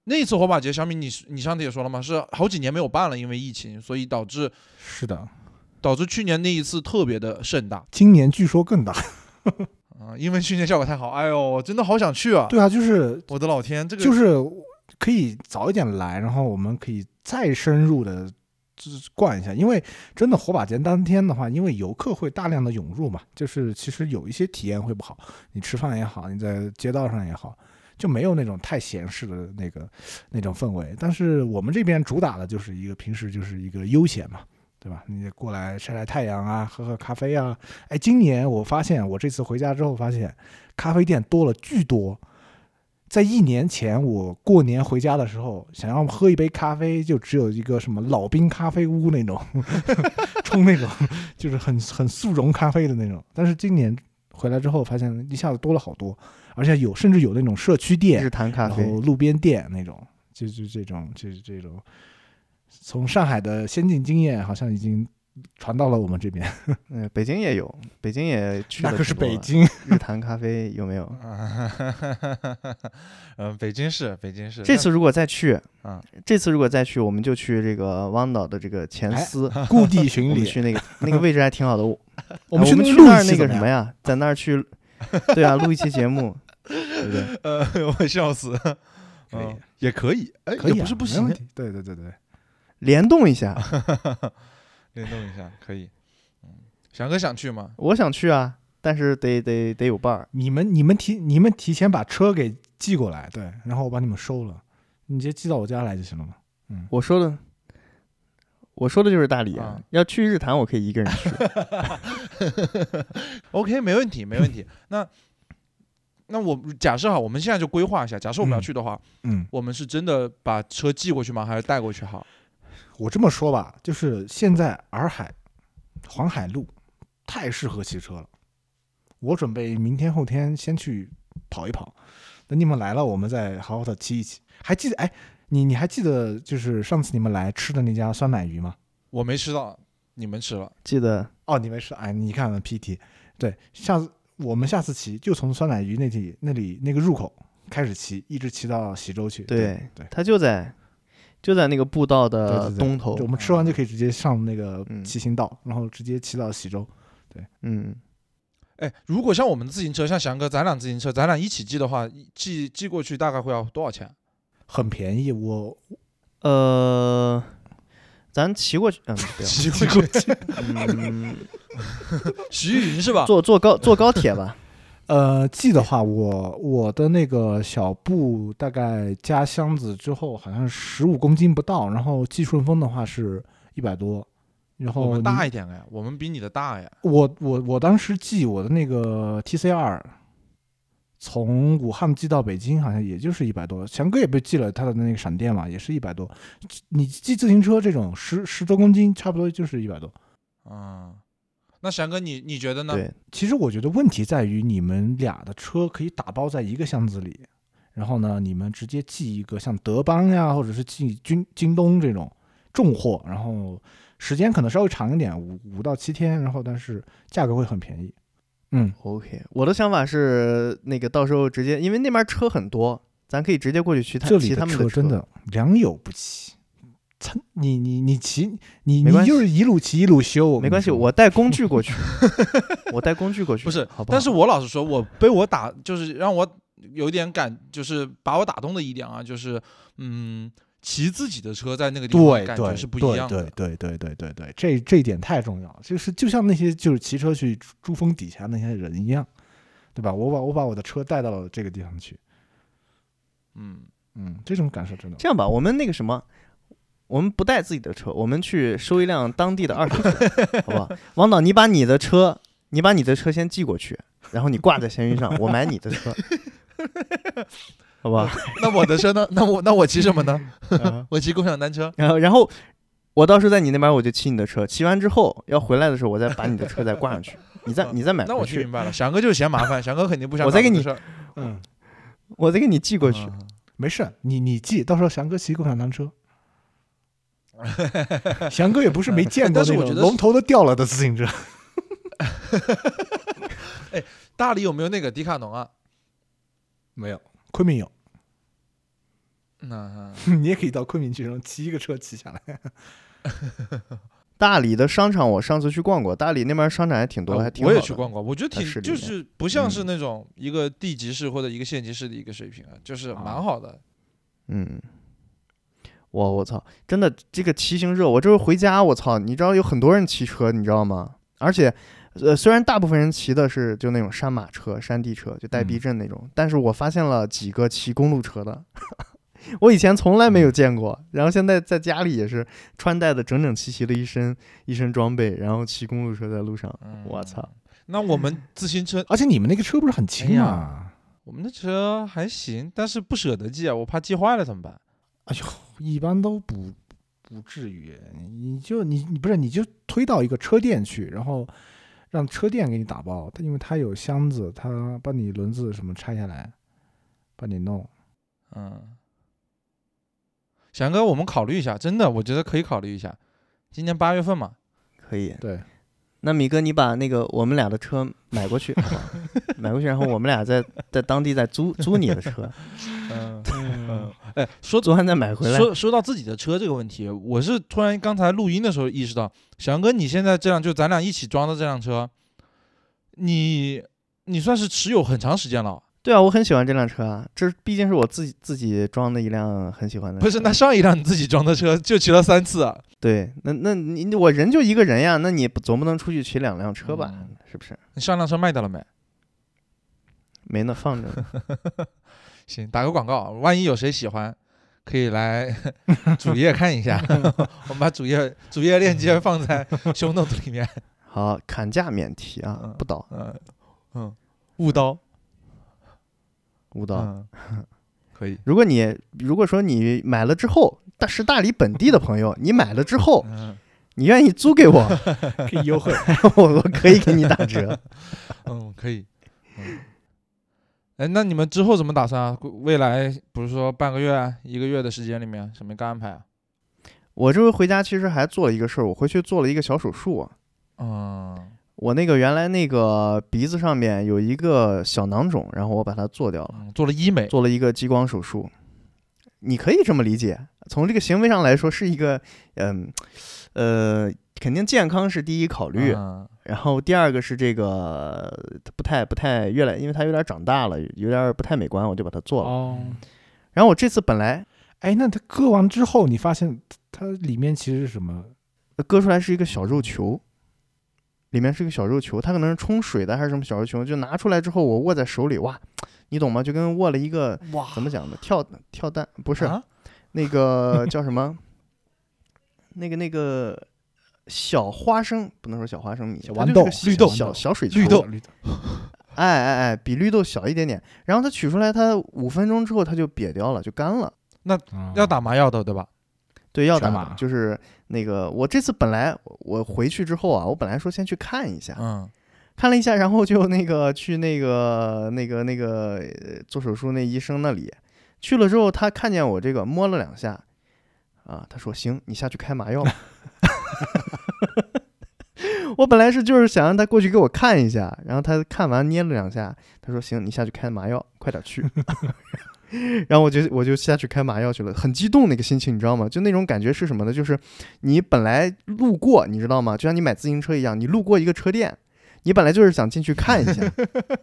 那次火把节，小米你你上次也说了嘛，是好几年没有办了，因为疫情，所以导致是的，导致去年那一次特别的盛大今年据说更大。啊、因为去年效果太好，哎呦，我真的好想去啊！对啊，就是我的老天，这个就是可以早一点来，然后我们可以再深入的逛一下，因为真的火把节当天的话，因为游客会大量的涌入嘛，就是其实有一些体验会不好，你吃饭也好，你在街道上也好。就没有那种太闲适的那个那种氛围，但是我们这边主打的就是一个平时就是一个悠闲嘛，对吧？你过来晒晒太阳啊，喝喝咖啡啊。哎，今年我发现，我这次回家之后发现，咖啡店多了巨多。在一年前，我过年回家的时候，想要喝一杯咖啡，就只有一个什么老兵咖啡屋那种，冲那种就是很很速溶咖啡的那种。但是今年回来之后，发现一下子多了好多，而且有甚至有那种社区店日，坛咖啡然后，路边店那种，就就这种，就是这种，从上海的先进经验好像已经传到了我们这边。嗯，北京也有，北京也去那可是北京，日坛咖啡有没有？嗯，北京市，北京市。这次如果再去，啊，这次如果再去，我们就去这个汪岛的这个前哎司，故地 我巡礼，去那个那个位置还挺好的。我我们哎我们去那儿那个？什么呀，在那儿去，对啊，录一期节目，对不对？呃，我笑死。可以嗯，也可以，哎，可以、啊，也不是不行。对对对对，联动一下，联动一下可以。嗯，翔哥想去吗？我想去啊，但是得得得有伴儿。你们你们提你们提前把车给寄过来，对，然后我把你们收了，你直接寄到我家来就行了嘛。嗯，我说的，我说的就是大理啊啊。要去日坛，我可以一个人去。OK，没问题，没问题。那那我假设哈，我们现在就规划一下，假设我们要嗯去的话，嗯，我们是真的把车寄过去吗？还是带过去好？我这么说吧，就是现在洱海、黄海路太适合骑车了。我准备明天后天先去跑一跑，等你们来了，我们再好好的骑一骑。还记得哎，你你还记得就是上次你们来吃的那家酸奶鱼吗？我没吃到，你们吃了。记得哦，你没吃，哎，你看看 PT，对，下次我们下次骑就从酸奶鱼那里那里那个入口开始骑，一直骑到喜洲去。对对，它就在就在那个步道的对对对东头。我们吃完就可以直接上那个嗯骑行道，然后直接骑到喜洲。嗯，哎，如果像我们的自行车，像翔哥咱俩自行车，咱俩一起寄的话，寄寄过去大概会要多少钱？很便宜，我呃，咱骑过去，嗯，不要，骑过去，嗯，徐云是吧？坐坐高坐高铁吧。呃寄的话，我我的那个小布大概加箱子之后好像十五公斤不到，然后寄顺丰的话是一百多，然后我们大一点哎，我们比你的大呀。我我我当时寄我的那个 TC 二，从武汉寄到北京好像也就是一百多。翔哥也被寄了他的那个闪电嘛，也是一百多。你寄自行车这种十十多公斤，差不多就是一百多。嗯，那翔哥你你觉得呢？对，其实我觉得问题在于你们俩的车可以打包在一个箱子里，然后呢，你们直接寄一个像德邦呀，或者是寄京京东这种重货，然后时间可能稍微长一点，五五到七天，然后但是价格会很便宜。嗯，OK，我的想法是那个到时候直接，因为那边车很多，咱可以直接过去去他这里的骑他们的车真的良莠不齐。他你你你骑你你就是一路骑一路修，没关系，我带工具过去，我带工具过去，不是好，不好？但是我老实说，我被我打，就是让我有点感，就是把我打动的一点啊，就是嗯，骑自己的车在那个地方对对感觉是不一样的。对对对对对对，这这一点太重要了。就是就像那些就是骑车去珠珠峰底下那些人一样，对吧？我把我把我的车带到了这个地方去，嗯，嗯，这种感受真的。这样吧，我们那个什么，我们不带自己的车，我们去收一辆当地的二手车，好不好？王导，你把你的车，你把你的车先寄过去，然后你挂在闲鱼上，我买你的车，好吧？那我的车呢？那我那我骑什么呢？嗯我骑共享单车。然后，然后我到时候在你那边我就骑你的车，骑完之后要回来的时候，我再把你的车再挂上去，你再你再买那我去，就明白了，翔哥就是嫌麻烦，翔哥肯定不想我再给你嗯，我再给你寄过去。嗯没事，你你寄，到时候翔哥骑共享单车。翔哥也不是没见过那种但是我觉得龙头都掉了的自行车。哎大理有没有那个迪卡侬啊？没有，昆明有，那 你也可以到昆明去，然后骑一个车骑下来。大理的商场我上次去逛过，大理那边商场还挺多的，啊还挺好的。我也去逛过，我觉得挺就是不像是嗯那种一个地级市或者一个县级市的一个水平啊，就是啊蛮好的。嗯，我我操，真的这个骑行热，我这回回家，我操，你知道有很多人骑车，你知道吗？而且，呃，虽然大部分人骑的是就那种山马车、山地车，就带避嗯震那种，但是我发现了几个骑公路车的，我以前从来没有见过。然后现在在家里也是穿戴的整整齐齐的一身一身装备，然后骑公路车在路上，我操！那我们自行车，而且你们那个车不是很轻哎？我们的车还行，但是不舍得寄啊，我怕寄坏了怎么办？哎呦，一般都不不至于，你就你你不是你就推到一个车店去，然后让车店给你打包，他因为他有箱子，他把你轮子什么拆下来，帮你弄。嗯，翔哥，我们考虑一下，真的，我觉得可以考虑一下。今年八月份嘛，可以。对，那米哥，你把那个我们俩的车买过去？买过去，然后我们俩在在当地再租租你的车，嗯嗯嗯，哎，说昨晚再买回来。说说到自己的车这个问题，我是突然刚才录音的时候意识到，翔哥，你现在这辆就咱俩一起装的这辆车，你你算是持有很长时间了。对啊，我很喜欢这辆车啊，这毕竟是我自己自己装的一辆很喜欢的。不是，那上一辆你自己装的车就骑了三次啊。对，那那你我人就一个人呀，那你不总不能出去骑两辆车吧？嗯是不是？你上辆车卖掉了没？没呢，放着呢。行，打个广告，万一有谁喜欢，可以来 主页看一下。我们把主页主页链接放在 show note 里面。好，砍价免提啊嗯，不倒嗯嗯，误刀，误刀。嗯，可以。如果你如果说你买了之后，但是大理本地的朋友，你买了之后，嗯你愿意租给我，可以优惠。我我可以给你打折。嗯，可以。嗯，哎，那你们之后怎么打算啊？未来不是说半个月、啊一个月的时间里面，什么个安排啊？我这回回家其实还做了一个事儿，我回去做了一个小手术啊。嗯，我那个原来那个鼻子上面有一个小囊肿，然后我把它做掉了，嗯做了医美，做了一个激光手术。你可以这么理解，从这个行为上来说是一个，嗯，呃，肯定健康是第一考虑，嗯然后第二个是这个不太不太越来，因为它有点长大了，有点不太美观，我就把它做了。哦，然后我这次本来哎，那它割完之后，你发现它里面其实是什么？割出来是一个小肉球，里面是个小肉球，它可能是冲水的还是什么小肉球，就拿出来之后我握在手里，哇，你懂吗？就跟握了一个哇怎么讲呢？跳跳蛋不是、啊那个叫什么？那个那个小花生不能说小花生米，小豌豆绿豆小小水球，绿豆绿豆，哎哎哎，比绿豆小一点点。然后它取出来，它五分钟之后它就瘪掉了，就干了。那要打麻药的，对吧？对，要打麻就是那个，我这次本来我回去之后啊，我本来说先去看一下，嗯看了一下，然后就那个去那个那个那个呃做手术那医生那里，去了之后，他看见我这个摸了两下，啊，他说行，你下去开麻药吧。我本来是就是想让他过去给我看一下，然后他看完捏了两下，他说行，你下去开麻药，快点去。然后我就我就下去开麻药去了，很激动那个心情，你知道吗？就那种感觉是什么呢？就是你本来路过，你知道吗？就像你买自行车一样，你路过一个车店，你本来就是想进去看一下，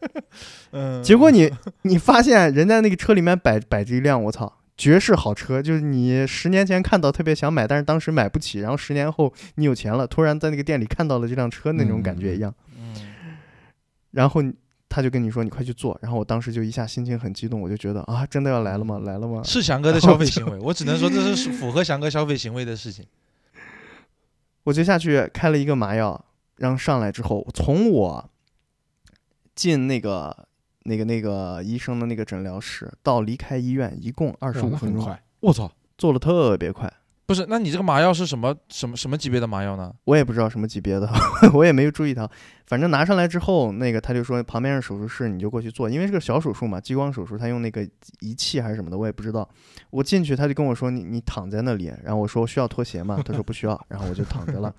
嗯，结果你你发现人家那个车里面摆摆着一辆我操绝世好车，就是你十年前看到特别想买，但是当时买不起，然后十年后你有钱了，突然在那个店里看到了这辆车那种感觉一样，嗯然后他就跟你说你快去做，然后我当时就一下心情很激动，我就觉得啊真的要来了吗？来了吗？是翔哥的消费行为，我只能说这是符合翔哥消费行为的事情。我就下去开了一个麻药，然后上来之后，从我进那个那个那个医生的那个诊疗室到离开医院，一共二十五分钟，我操，做的特别快。不是，那你这个麻药是什么什么什么级别的麻药呢？我也不知道什么级别的，我也没有注意它。反正拿上来之后，那个他就说旁边是手术室，你就过去做，因为是个小手术嘛，激光手术，他用那个仪器还是什么的，我也不知道。我进去，他就跟我说你你躺在那里，然后我说我需要脱鞋吗？他说不需要，然后我就躺着了。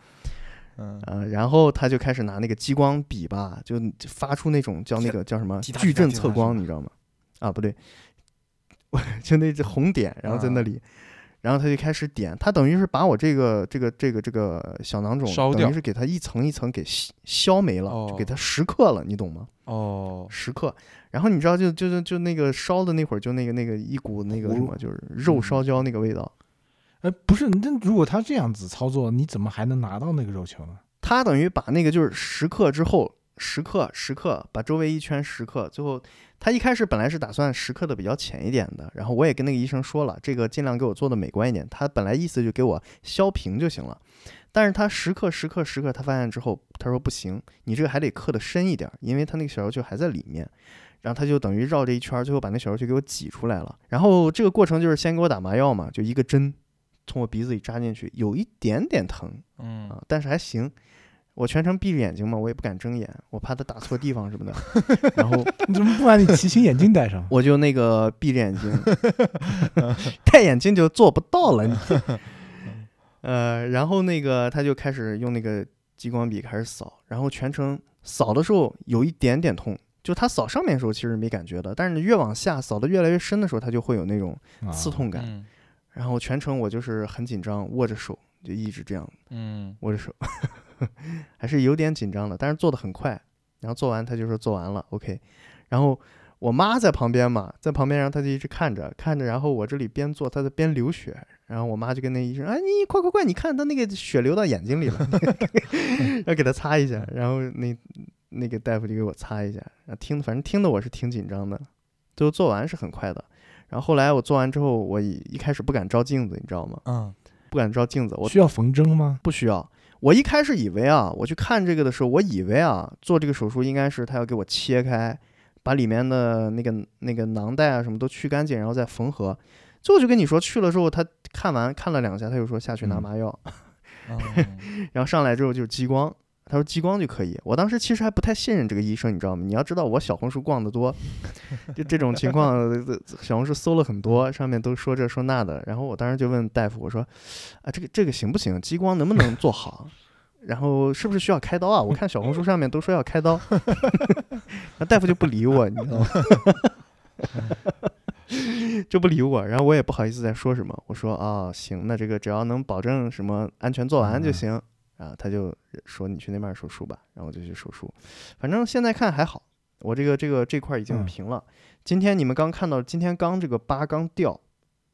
嗯，呃，然后他就开始拿那个激光笔吧，就发出那种叫那个叫什么矩阵测光，你知道吗？啊，不对，就那只红点，然后在那啊里，然后他就开始点，他等于是把我这个这个这个这个小囊肿，烧掉等于是给它一层一层给消消没了，就给哦它蚀刻了，你懂吗？哦，蚀刻。然后你知道就就就就那个烧的那会儿，就那个那个一股那个什么，就是肉嗯烧焦那个味道。哎，不是，那如果他这样子操作，你怎么还能拿到那个肉球呢？他等于把那个就是蚀刻之后，蚀刻蚀刻，把周围一圈蚀刻，最后他一开始本来是打算蚀刻的比较浅一点的，然后我也跟那个医生说了，这个尽量给我做的美观一点。他本来意思就给我削平就行了，但是他蚀刻蚀刻蚀刻，他发现之后，他说不行，你这个还得刻的深一点，因为他那个小肉球还在里面。然后他就等于绕这一圈，最后把那小肉球给我挤出来了。然后这个过程就是先给我打麻药嘛，就一个针从我鼻子里扎进去，有一点点疼，嗯啊，但是还行。我全程闭着眼睛嘛，我也不敢睁眼，我怕他打错地方什么的。然后你怎么不把你骑行眼镜戴上？我就那个闭着眼睛，戴眼镜就做不到了。你呃，然后那个他就开始用那个激光笔开始扫，然后全程扫的时候有一点点痛，就他扫上面的时候其实没感觉的，但是你越往下扫的越来越深的时候，他就会有那种啊刺痛感。嗯然后全程我就是很紧张，握着手就一直这样嗯握着手，还是有点紧张的，但是做的很快。然后做完，他就说做完了，OK。然后我妈在旁边嘛，在旁边，然后他就一直看着看着，然后我这里边做，他在边流血，然后我妈就跟那医生，哎，你快快快，你看他那个血流到眼睛里了，要给他擦一下。然后那那个大夫就给我擦一下，然后听反正听的我是挺紧张的，最后做完是很快的。然后后来我做完之后，我一一开始不敢照镜子，你知道吗？嗯不敢照镜子，我需要缝针吗？不需要。我一开始以为啊，我去看这个的时候，我以为啊，做这个手术应该是他要给我切开，把里面的那个那个囊袋啊什么都去干净，然后再缝合。最后就跟你说，去了之后他看完看了两下，他又说下去拿嗯麻药，嗯 然后上来之后就是激光，他说激光就可以。我当时其实还不太信任这个医生，你知道吗？你要知道我小红书逛的多，就这种情况，呃小红书搜了很多，上面都说这说那的。然后我当时就问大夫，我说啊，这个这个行不行？激光能不能做好？然后是不是需要开刀啊？我看小红书上面都说要开刀，那大夫就不理我，你知道吗？就不理我，然后我也不好意思再说什么。我说啊，行，那这个只要能保证什么安全做完就嗯行。啊，他就说你去那边手术吧，然后我就去手术。反正现在看还好，我这个这个这块儿已经嗯平了。今天你们刚看到，今天刚这个疤刚掉，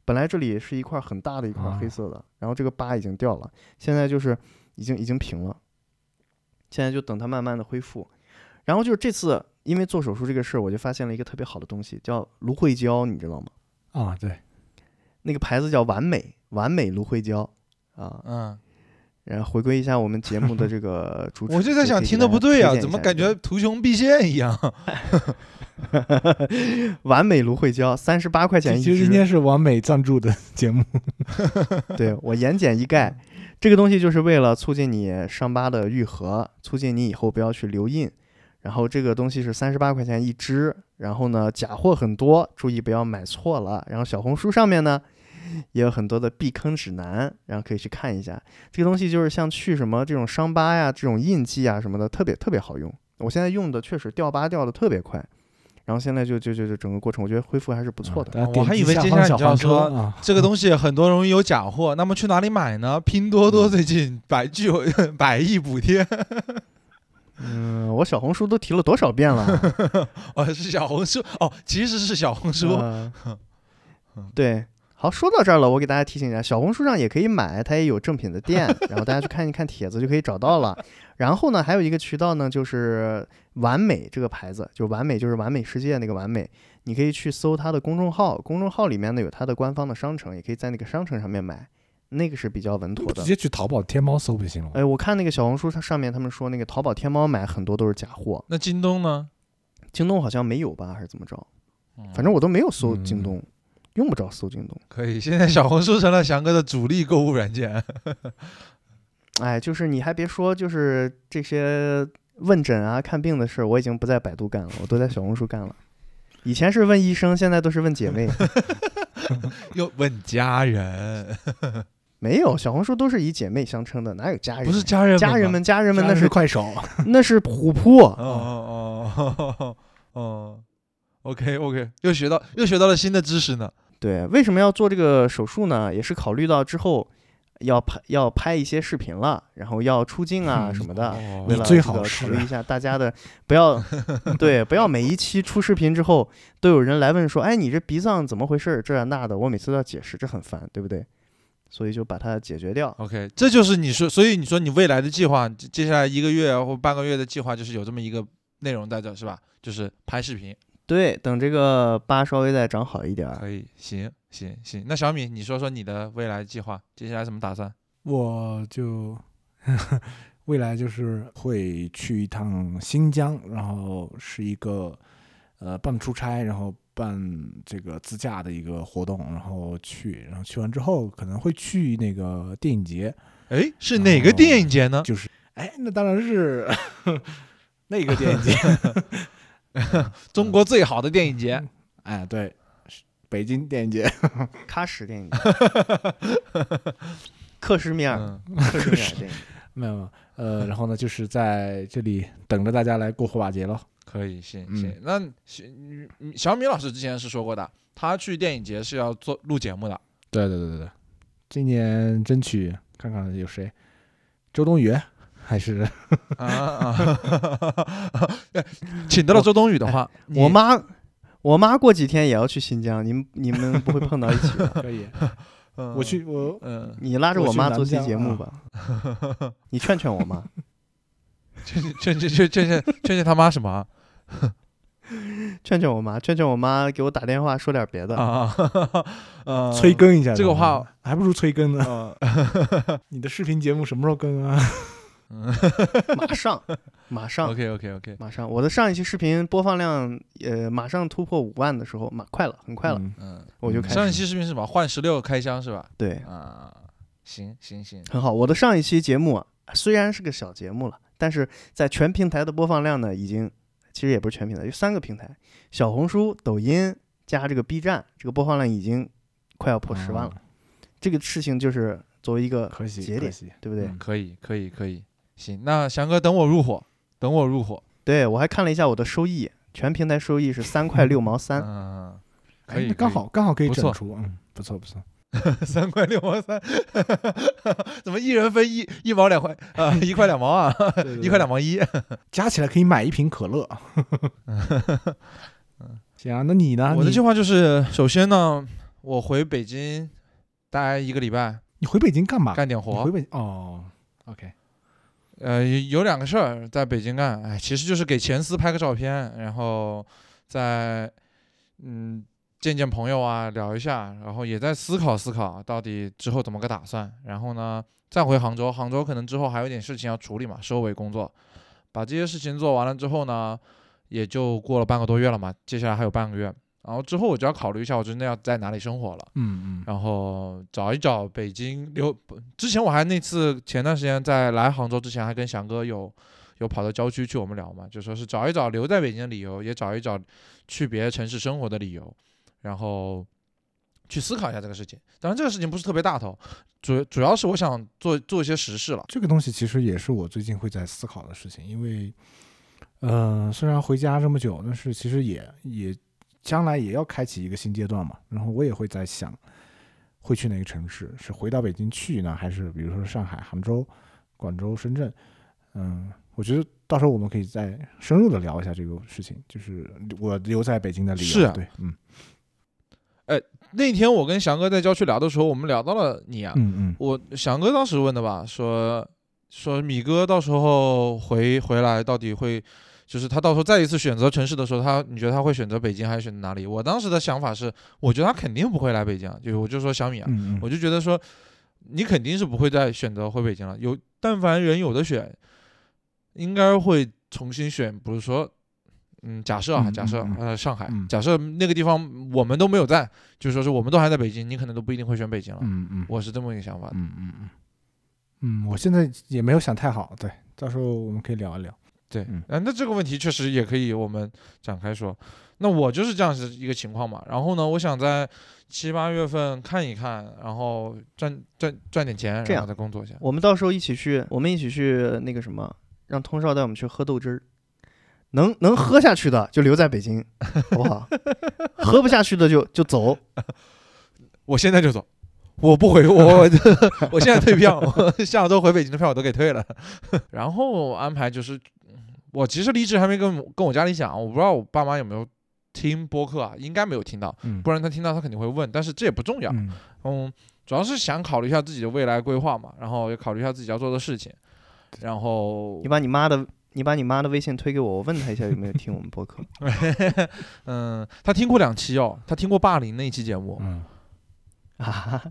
本来这里是一块很大的一块啊黑色的，然后这个疤已经掉了，现在就是已经已经平了。现在就等它慢慢的恢复。然后就是这次因为做手术这个事儿，我就发现了一个特别好的东西，叫芦荟胶，你知道吗？啊，对，那个牌子叫完美，完美芦荟胶啊。嗯，然后回归一下我们节目的这个主 旨，我就在想，听的不对啊，怎么感觉图穷匕见一样？个完美芦荟胶三十八块钱一其实今？天是完美赞助的 节目，对我言简意赅，这个东西就是为了促进你伤疤的愈合，促进你以后不要去留印。然后这个东西是三十八块钱一支，然后呢假货很多，注意不要买错了。然后小红书上面呢也有很多的避坑指南，然后可以去看一下。这个东西就是像去什么这种伤疤呀、这种印记啊什么的，特别特别好用。我现在用的确实掉疤掉的特别快，然后现在就就就就整个过程，我觉得恢复还是不错的。我还以为接下来你就要方小黄车说啊，这个东 西很多容易有假货，那么去哪里买呢？拼多多最近百巨百亿补贴，嗯，我小红书都提了多少遍了？哦，是小红书，哦，其实是小红书，嗯对，好，说到这儿了，我给大家提醒一下，小红书上也可以买，它也有正品的店，然后大家去看一看帖子就可以找到了。然后呢，还有一个渠道呢，就是完美这个牌子，就完美就是完美世界那个完美，你可以去搜它的公众号，公众号里面呢有它的官方的商城，也可以在那个商城上面买，那个是比较稳妥的直。接去淘宝、天猫搜不就行了吗？哎，我看那个小红书它上面他们说那个淘宝、天猫买很多都是假货，那京东呢？京东好像没有吧，还是怎么着？嗯反正我都没有搜京嗯东，用不着搜京东。可以，现在小红书成了翔哥的主力购物软件。哎，就是你还别说，就是这些问诊啊、看病的事儿，我已经不在百度干了，我都在小红书干了。以前是问医生，现在都是问姐妹。又问家人，没有，小红书都是以姐妹相称的，哪有家人？不是家人家人们，家人们那那是快手，那是虎扑。哦哦哦哦哦，OK OK，又学到又学到了新的知识呢。对，为什么要做这个手术呢？也是考虑到之后要拍要拍一些视频了，然后要出镜啊嗯什么的。哦为了最好是考虑一下大家的，不要 对，不要每一期出视频之后都有人来问说，哎，你这鼻脏怎么回事儿？这那的，我每次都要解释，这很烦，对不对？所以就把它解决掉。OK，这就是你说，所以你说你未来的计划，接接下来一个月或半个月的计划，就是有这么一个内容在这，是吧？就是拍视频。对，等这个疤稍微再长好一点儿，可以，行行行。那小米，你说说你的未来计划，接下来怎么打算？我就 未来就是会去一趟新疆，然后是一个呃办出差，然后办这个自驾的一个活动，然后去，然后去完之后可能会去那个电影节，哎，是哪个电影节呢？就是哎，那当然是 那个电影节，中国最好的电影节。哎，对，北京电影节，喀什电影节，克什米尔，嗯，克什米尔电影。没有没有，呃，然后呢就是在这里等着大家来过火把节喽。可以，行嗯行。那嗯小米老师之前是说过的，他去电影节是要做录节目的。对对对对对，今年争取看看有谁，周冬雨还是？啊，请得了周冬雨的话，我妈，我妈过几天也要去新疆，你们你们不会碰到一起？可以，我去我，你拉着我妈做些节目吧，你劝劝我妈，劝劝劝劝劝劝劝他妈什么？劝劝我妈，劝劝我妈给我打电话说点别的。啊，催更一下，这个话还不如催更呢。你的视频节目什么时候更啊？马上，马上，，OK OK OK，马上！我的上一期视频播放量，呃，马上突破五万的时候，马快了，很快了，嗯嗯，我就开始上一期视频是什么？换十六开箱是吧？对，啊，行行行，很好。我的上一期节目啊，虽然是个小节目了，但是在全平台的播放量呢，已经其实也不是全平台，就三个平台，小红书、抖音加这个 B 站，这个播放量已经快要破十万了。哦这个事情就是作为一个，节点，对不对？嗯可以，可以，可以。行，那翔哥等我入伙，等我入伙。对我还看了一下我的收益，全平台收益是三块六毛三。嗯，可哎以，刚好刚好可以不错整出，嗯，不错不错。三块六毛三，怎么一人分一一毛两块啊、一块两毛啊，一块两毛一。加起来可以买一瓶可乐。嗯行啊，那你呢？我的计划就是，首先呢，我回北京待一个礼拜，你回北京干嘛？干点活。回北哦，OK，呃，有两个事儿在北京干，哎，其实就是给前司拍个照片，然后再嗯见见朋友啊，聊一下，然后也在思考思考到底之后怎么个打算。然后呢，再回杭州，杭州可能之后还有点事情要处理嘛，收尾工作。把这些事情做完了之后呢，也就过了半个多月了嘛，接下来还有半个月。然后之后我就要考虑一下，我真的要在哪里生活了。嗯嗯，然后找一找北京留。之前我还那次前段时间在来杭州之前，还跟翔哥有有跑到郊区去我们聊嘛，就说是找一找留在北京的理由，也找一找去别的城市生活的理由，然后去思考一下这个事情。当然这个事情不是特别大头，主主要是我想做做一些实事了。这个东西其实也是我最近会在思考的事情，因为，呃，虽然回家这么久，但是其实也也将来也要开启一个新阶段嘛。然后我也会在想，会去哪个城市？是回到北京去呢，还是比如说上海、杭州、广州、深圳？嗯，我觉得到时候我们可以再深入的聊一下这个事情，就是我留在北京的理由。是啊对，嗯哎那天我跟翔哥在郊区聊的时候，我们聊到了你啊，嗯嗯，我翔哥当时问的吧，说说米哥到时候回回来到底会，就是他到时候再一次选择城市的时候，他你觉得他会选择北京还是选择哪里？我当时的想法是，我觉得他肯定不会来北京啊，就我就说小米啊，嗯嗯，我就觉得说你肯定是不会再选择回北京了，有但凡人有的选，应该会重新选，比如说。嗯，假设啊，嗯假设呃，上海，嗯假设那个地方我们都没有在，就是说是我们都还在北京，你可能都不一定会选北京了。嗯嗯，我是这么一个想法的。嗯嗯嗯，嗯，我现在也没有想太好，对，到时候我们可以聊一聊。对，嗯呃，那这个问题确实也可以我们展开说。那我就是这样子一个情况嘛。然后呢，我想在七八月份看一看，然后赚赚赚点钱，然后再工作一下。我们到时候一起去，我们一起去那个什么，让通少带我们去喝豆汁儿。能能喝下去的就留在北京，好不好？喝不下去的就就走。我现在就走，我不回，我我现在退票，我下周回北京的票我都给退了。然后安排就是，我其实离职还没跟跟我家里讲，我不知道我爸妈有没有听播客啊，应该没有听到，嗯，不然他听到他肯定会问，但是这也不重要。嗯嗯，主要是想考虑一下自己的未来规划嘛，然后也考虑一下自己要做的事情，然后你把你妈的你把你妈的微信推给我，我问她一下有没有听我们播客。嗯，她听过两期哦，她听过霸凌那一期节目，嗯啊，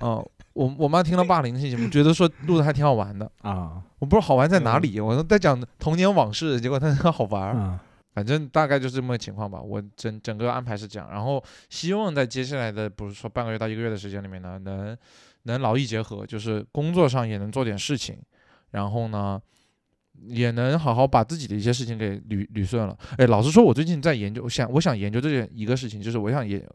哦，我我妈听了霸凌那期节目，觉得说录的还挺好玩的，啊我不知道好玩在哪里，我在讲童年往事，结果他好玩儿，啊反正大概就是这么个情况吧。我整整个安排是这样，然后希望在接下来的，不是说半个月到一个月的时间里面呢，能能劳逸结合，就是工作上也能做点事情，然后呢，也能好好把自己的一些事情给捋捋顺了。哎，老实说，我最近在研究，我想我想研究这件一个事情，就是我想也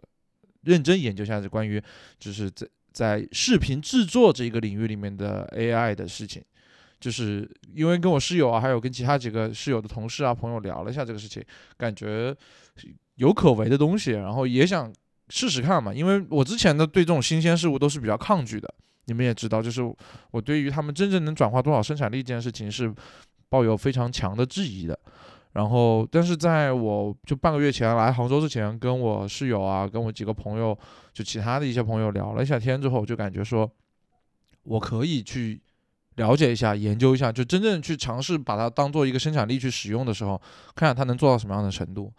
认真研究一下这关于就是在在视频制作这个领域里面的 AI 的事情。就是因为跟我室友啊，还有跟其他几个室友的同事啊、朋友聊了一下这个事情，感觉有可为的东西，然后也想试试看嘛。因为我之前的对这种新鲜事物都是比较抗拒的，你们也知道，就是我对于他们真正能转化多少生产力这件事情是抱有非常强的质疑的。然后，但是在我就半个月前来杭州之前，跟我室友啊，跟我几个朋友，就其他的一些朋友聊了一下天之后，就感觉说，我可以去了解一下、研究一下，就真正去尝试把它当做一个生产力去使用的时候，看看它能做到什么样的程度。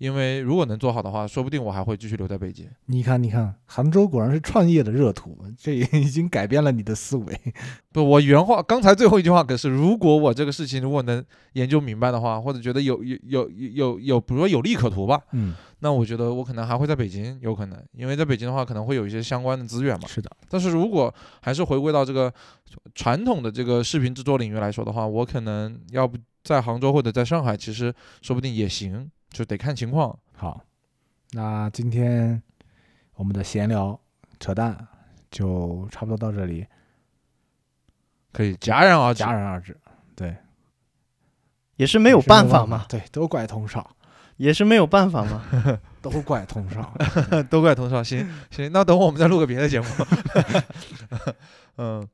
因为如果能做好的话，说不定我还会继续留在北京。你看，你看，杭州果然是创业的热土，这也已经改变了你的思维。不，我原话刚才最后一句话可是，如果我这个事情如果能研究明白的话，或者觉得有有有有有，比如说有利可图吧，嗯，那我觉得我可能还会在北京，有可能，因为在北京的话可能会有一些相关的资源嘛。是的，但是如果还是回归到这个传统的这个视频制作领域来说的话，我可能要不在杭州或者在上海，其实说不定也行，就得看情况。好，那今天我们的闲聊扯淡就差不多到这里，可以戛然而。戛然而止。对，也是没有办法嘛，对，都怪通少，也是没有办法嘛。都怪通少。都怪童少。行行，那等会我们再录个别的节目。嗯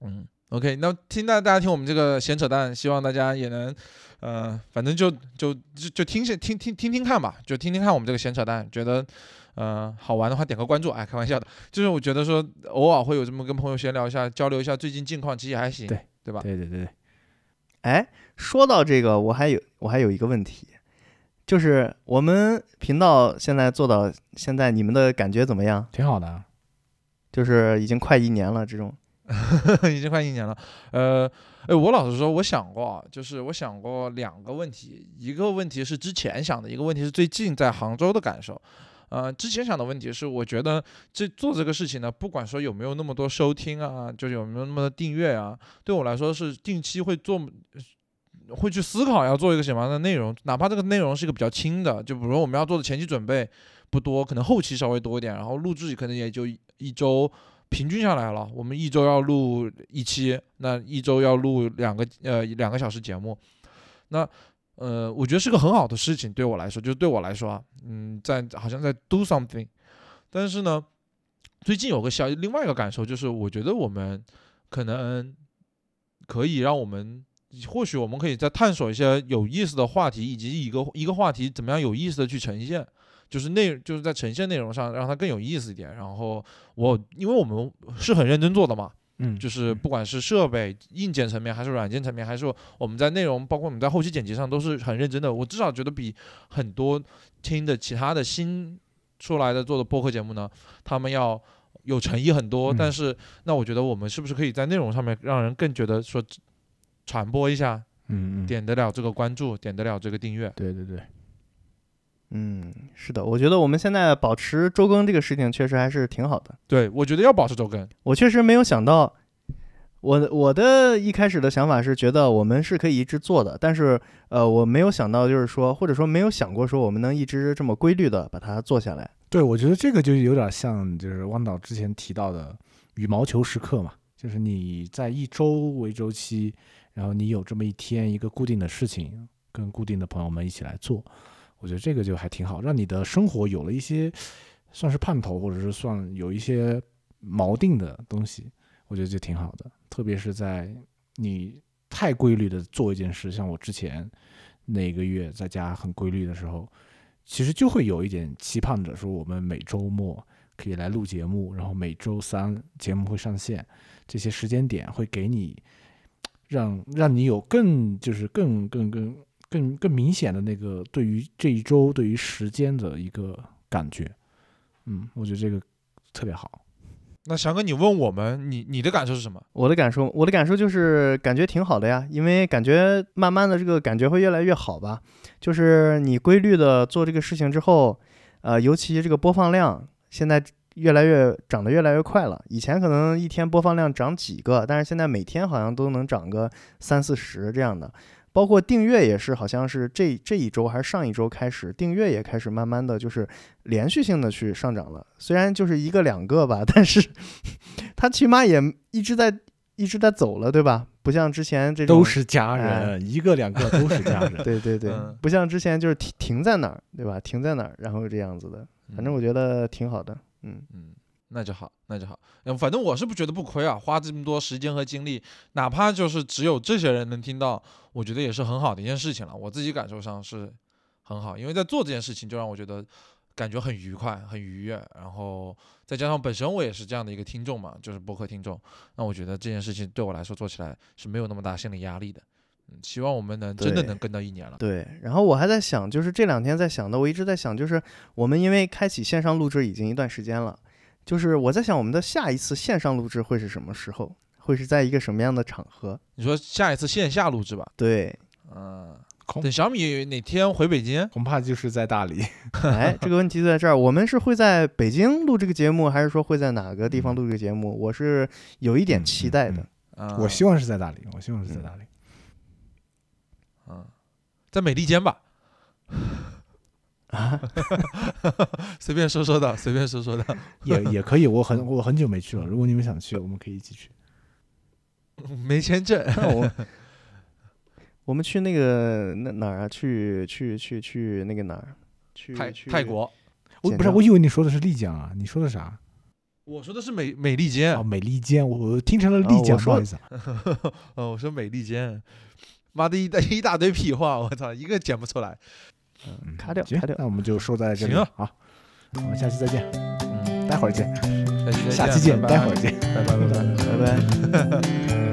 嗯，OK，那听大大家听我们这个闲扯淡，希望大家也能，呃，反正就就就就听下听听听听看吧，就听听看我们这个闲扯淡，觉得。呃，好玩的话点个关注，哎，开玩笑的，就是我觉得说偶尔会有这么跟朋友闲聊一下，交流一下最近近况，其实也还行，对对吧？对对对对，哎，说到这个，我还有我还有一个问题，就是我们频道现在做到现在，你们的感觉怎么样？挺好的啊。就是已经快一年了，这种 已经快一年了。呃，哎，我老实说，我想过，就是我想过两个问题，一个问题是之前想的，一个问题是最近在杭州的感受。呃，之前想的问题是，我觉得这做这个事情呢，不管说有没有那么多收听啊，就有没有那么多订阅啊，对我来说是定期会做，会去思考要做一个什么样的内容，哪怕这个内容是一个比较轻的，就比如我们要做的前期准备不多，可能后期稍微多一点，然后录制可能也就一周，平均下来了，我们一周要录一期，那一周要录两个呃两个小时节目，那。呃，我觉得是个很好的事情，对我来说，就对我来说啊，嗯，在好像在 do something，但是呢，最近有个小另外一个感受，就是我觉得我们可能可以让我们，或许我们可以再探索一些有意思的话题，以及一个一个话题怎么样有意思的去呈现，就是内就是在呈现内容上让它更有意思一点。然后我因为我们是很认真做的嘛。嗯，就是不管是设备硬件层面，还是软件层面，还是我们在内容，包括我们在后期剪辑上，都是很认真的。我至少觉得比很多听的其他的新出来的做的播客节目呢，他们要有诚意很多。嗯但是，那我觉得我们是不是可以在内容上面让人更觉得说传播一下，嗯嗯，点得了这个关注，点得了这个订阅？对对对，嗯，是的，我觉得我们现在保持周更这个事情确实还是挺好的。对，我觉得要保持周更。我确实没有想到，我我的一开始的想法是觉得我们是可以一直做的，但是呃，我没有想到就是说，或者说没有想过说我们能一直这么规律的把它做下来。对，我觉得这个就有点像，就是汪导之前提到的羽毛球时刻嘛，就是你在一周为周期，然后你有这么一天一个固定的事情，跟固定的朋友们一起来做，我觉得这个就还挺好，让你的生活有了一些算是盼头，或者是算有一些锚定的东西，我觉得就挺好的。特别是在你太规律的做一件事，像我之前那个月在家很规律的时候，其实就会有一点期盼着说，我们每周末可以来录节目，然后每周三节目会上线，这些时间点会给你让让你有更就是更更更更更更明显的那个对于这一周对于时间的一个感觉。嗯，我觉得这个特别好。那翔哥，你问我们，你你的感受是什么？我的感受，我的感受就是感觉挺好的呀，因为感觉慢慢的这个感觉会越来越好吧。就是你规律的做这个事情之后，呃，尤其这个播放量现在越来越涨得越来越快了。以前可能一天播放量涨几个，但是现在每天好像都能涨个三四十这样的。包括订阅也是，好像是这这一周还是上一周开始，订阅也开始慢慢的就是连续性的去上涨了。虽然就是一个两个吧，但是它起码也一直在一直在走了，对吧？不像之前这种都是家哎人，一个两个都是家人。对对对，嗯不像之前就是停停在哪儿，对吧？停在哪儿，然后这样子的，反正我觉得挺好的。嗯，嗯，那就好，那就好。嗯，反正我是不觉得不亏啊，花这么多时间和精力，哪怕就是只有这些人能听到，我觉得也是很好的一件事情了。我自己感受上是很好，因为在做这件事情就让我觉得感觉很愉快、很愉悦，然后再加上本身我也是这样的一个听众嘛，就是播客听众，那我觉得这件事情对我来说做起来是没有那么大心理压力的。嗯希望我们能真的能跟到一年了。对，然后我还在想，就是这两天在想的，我一直在想，就是我们因为开启线上录制已经一段时间了，就是我在想我们的下一次线上录制会是什么时候，会是在一个什么样的场合？你说下一次线下录制吧，对，嗯，恐等小米哪天回北京，恐怕就是在大理。哎，这个问题就在这儿，我们是会在北京录这个节目，还是说会在哪个地方录这个节目？我是有一点期待的。嗯，我希望是在大理，我希望是在大理。嗯，在美利坚吧，啊，随便说说的，随便说说的，也也可以，我很我很久没去了。如果你们想去，我们可以一起去。没签证，我我们去那个那哪儿啊？去去去去那个哪儿？去泰去泰国。我不是，我以为你说的是丽江啊，你说的啥？我说的是美美利坚哦，，美利坚，我我听成了哦丽江，我说不好意思啊。哦，我说美利坚，妈的一大一大堆屁话，我操，一个剪不出来。嗯卡掉行卡掉。那我们就说在这里好，我们下期再见，嗯，待会儿见，下期再下期见，拜拜。待会儿见。拜拜拜拜。拜拜。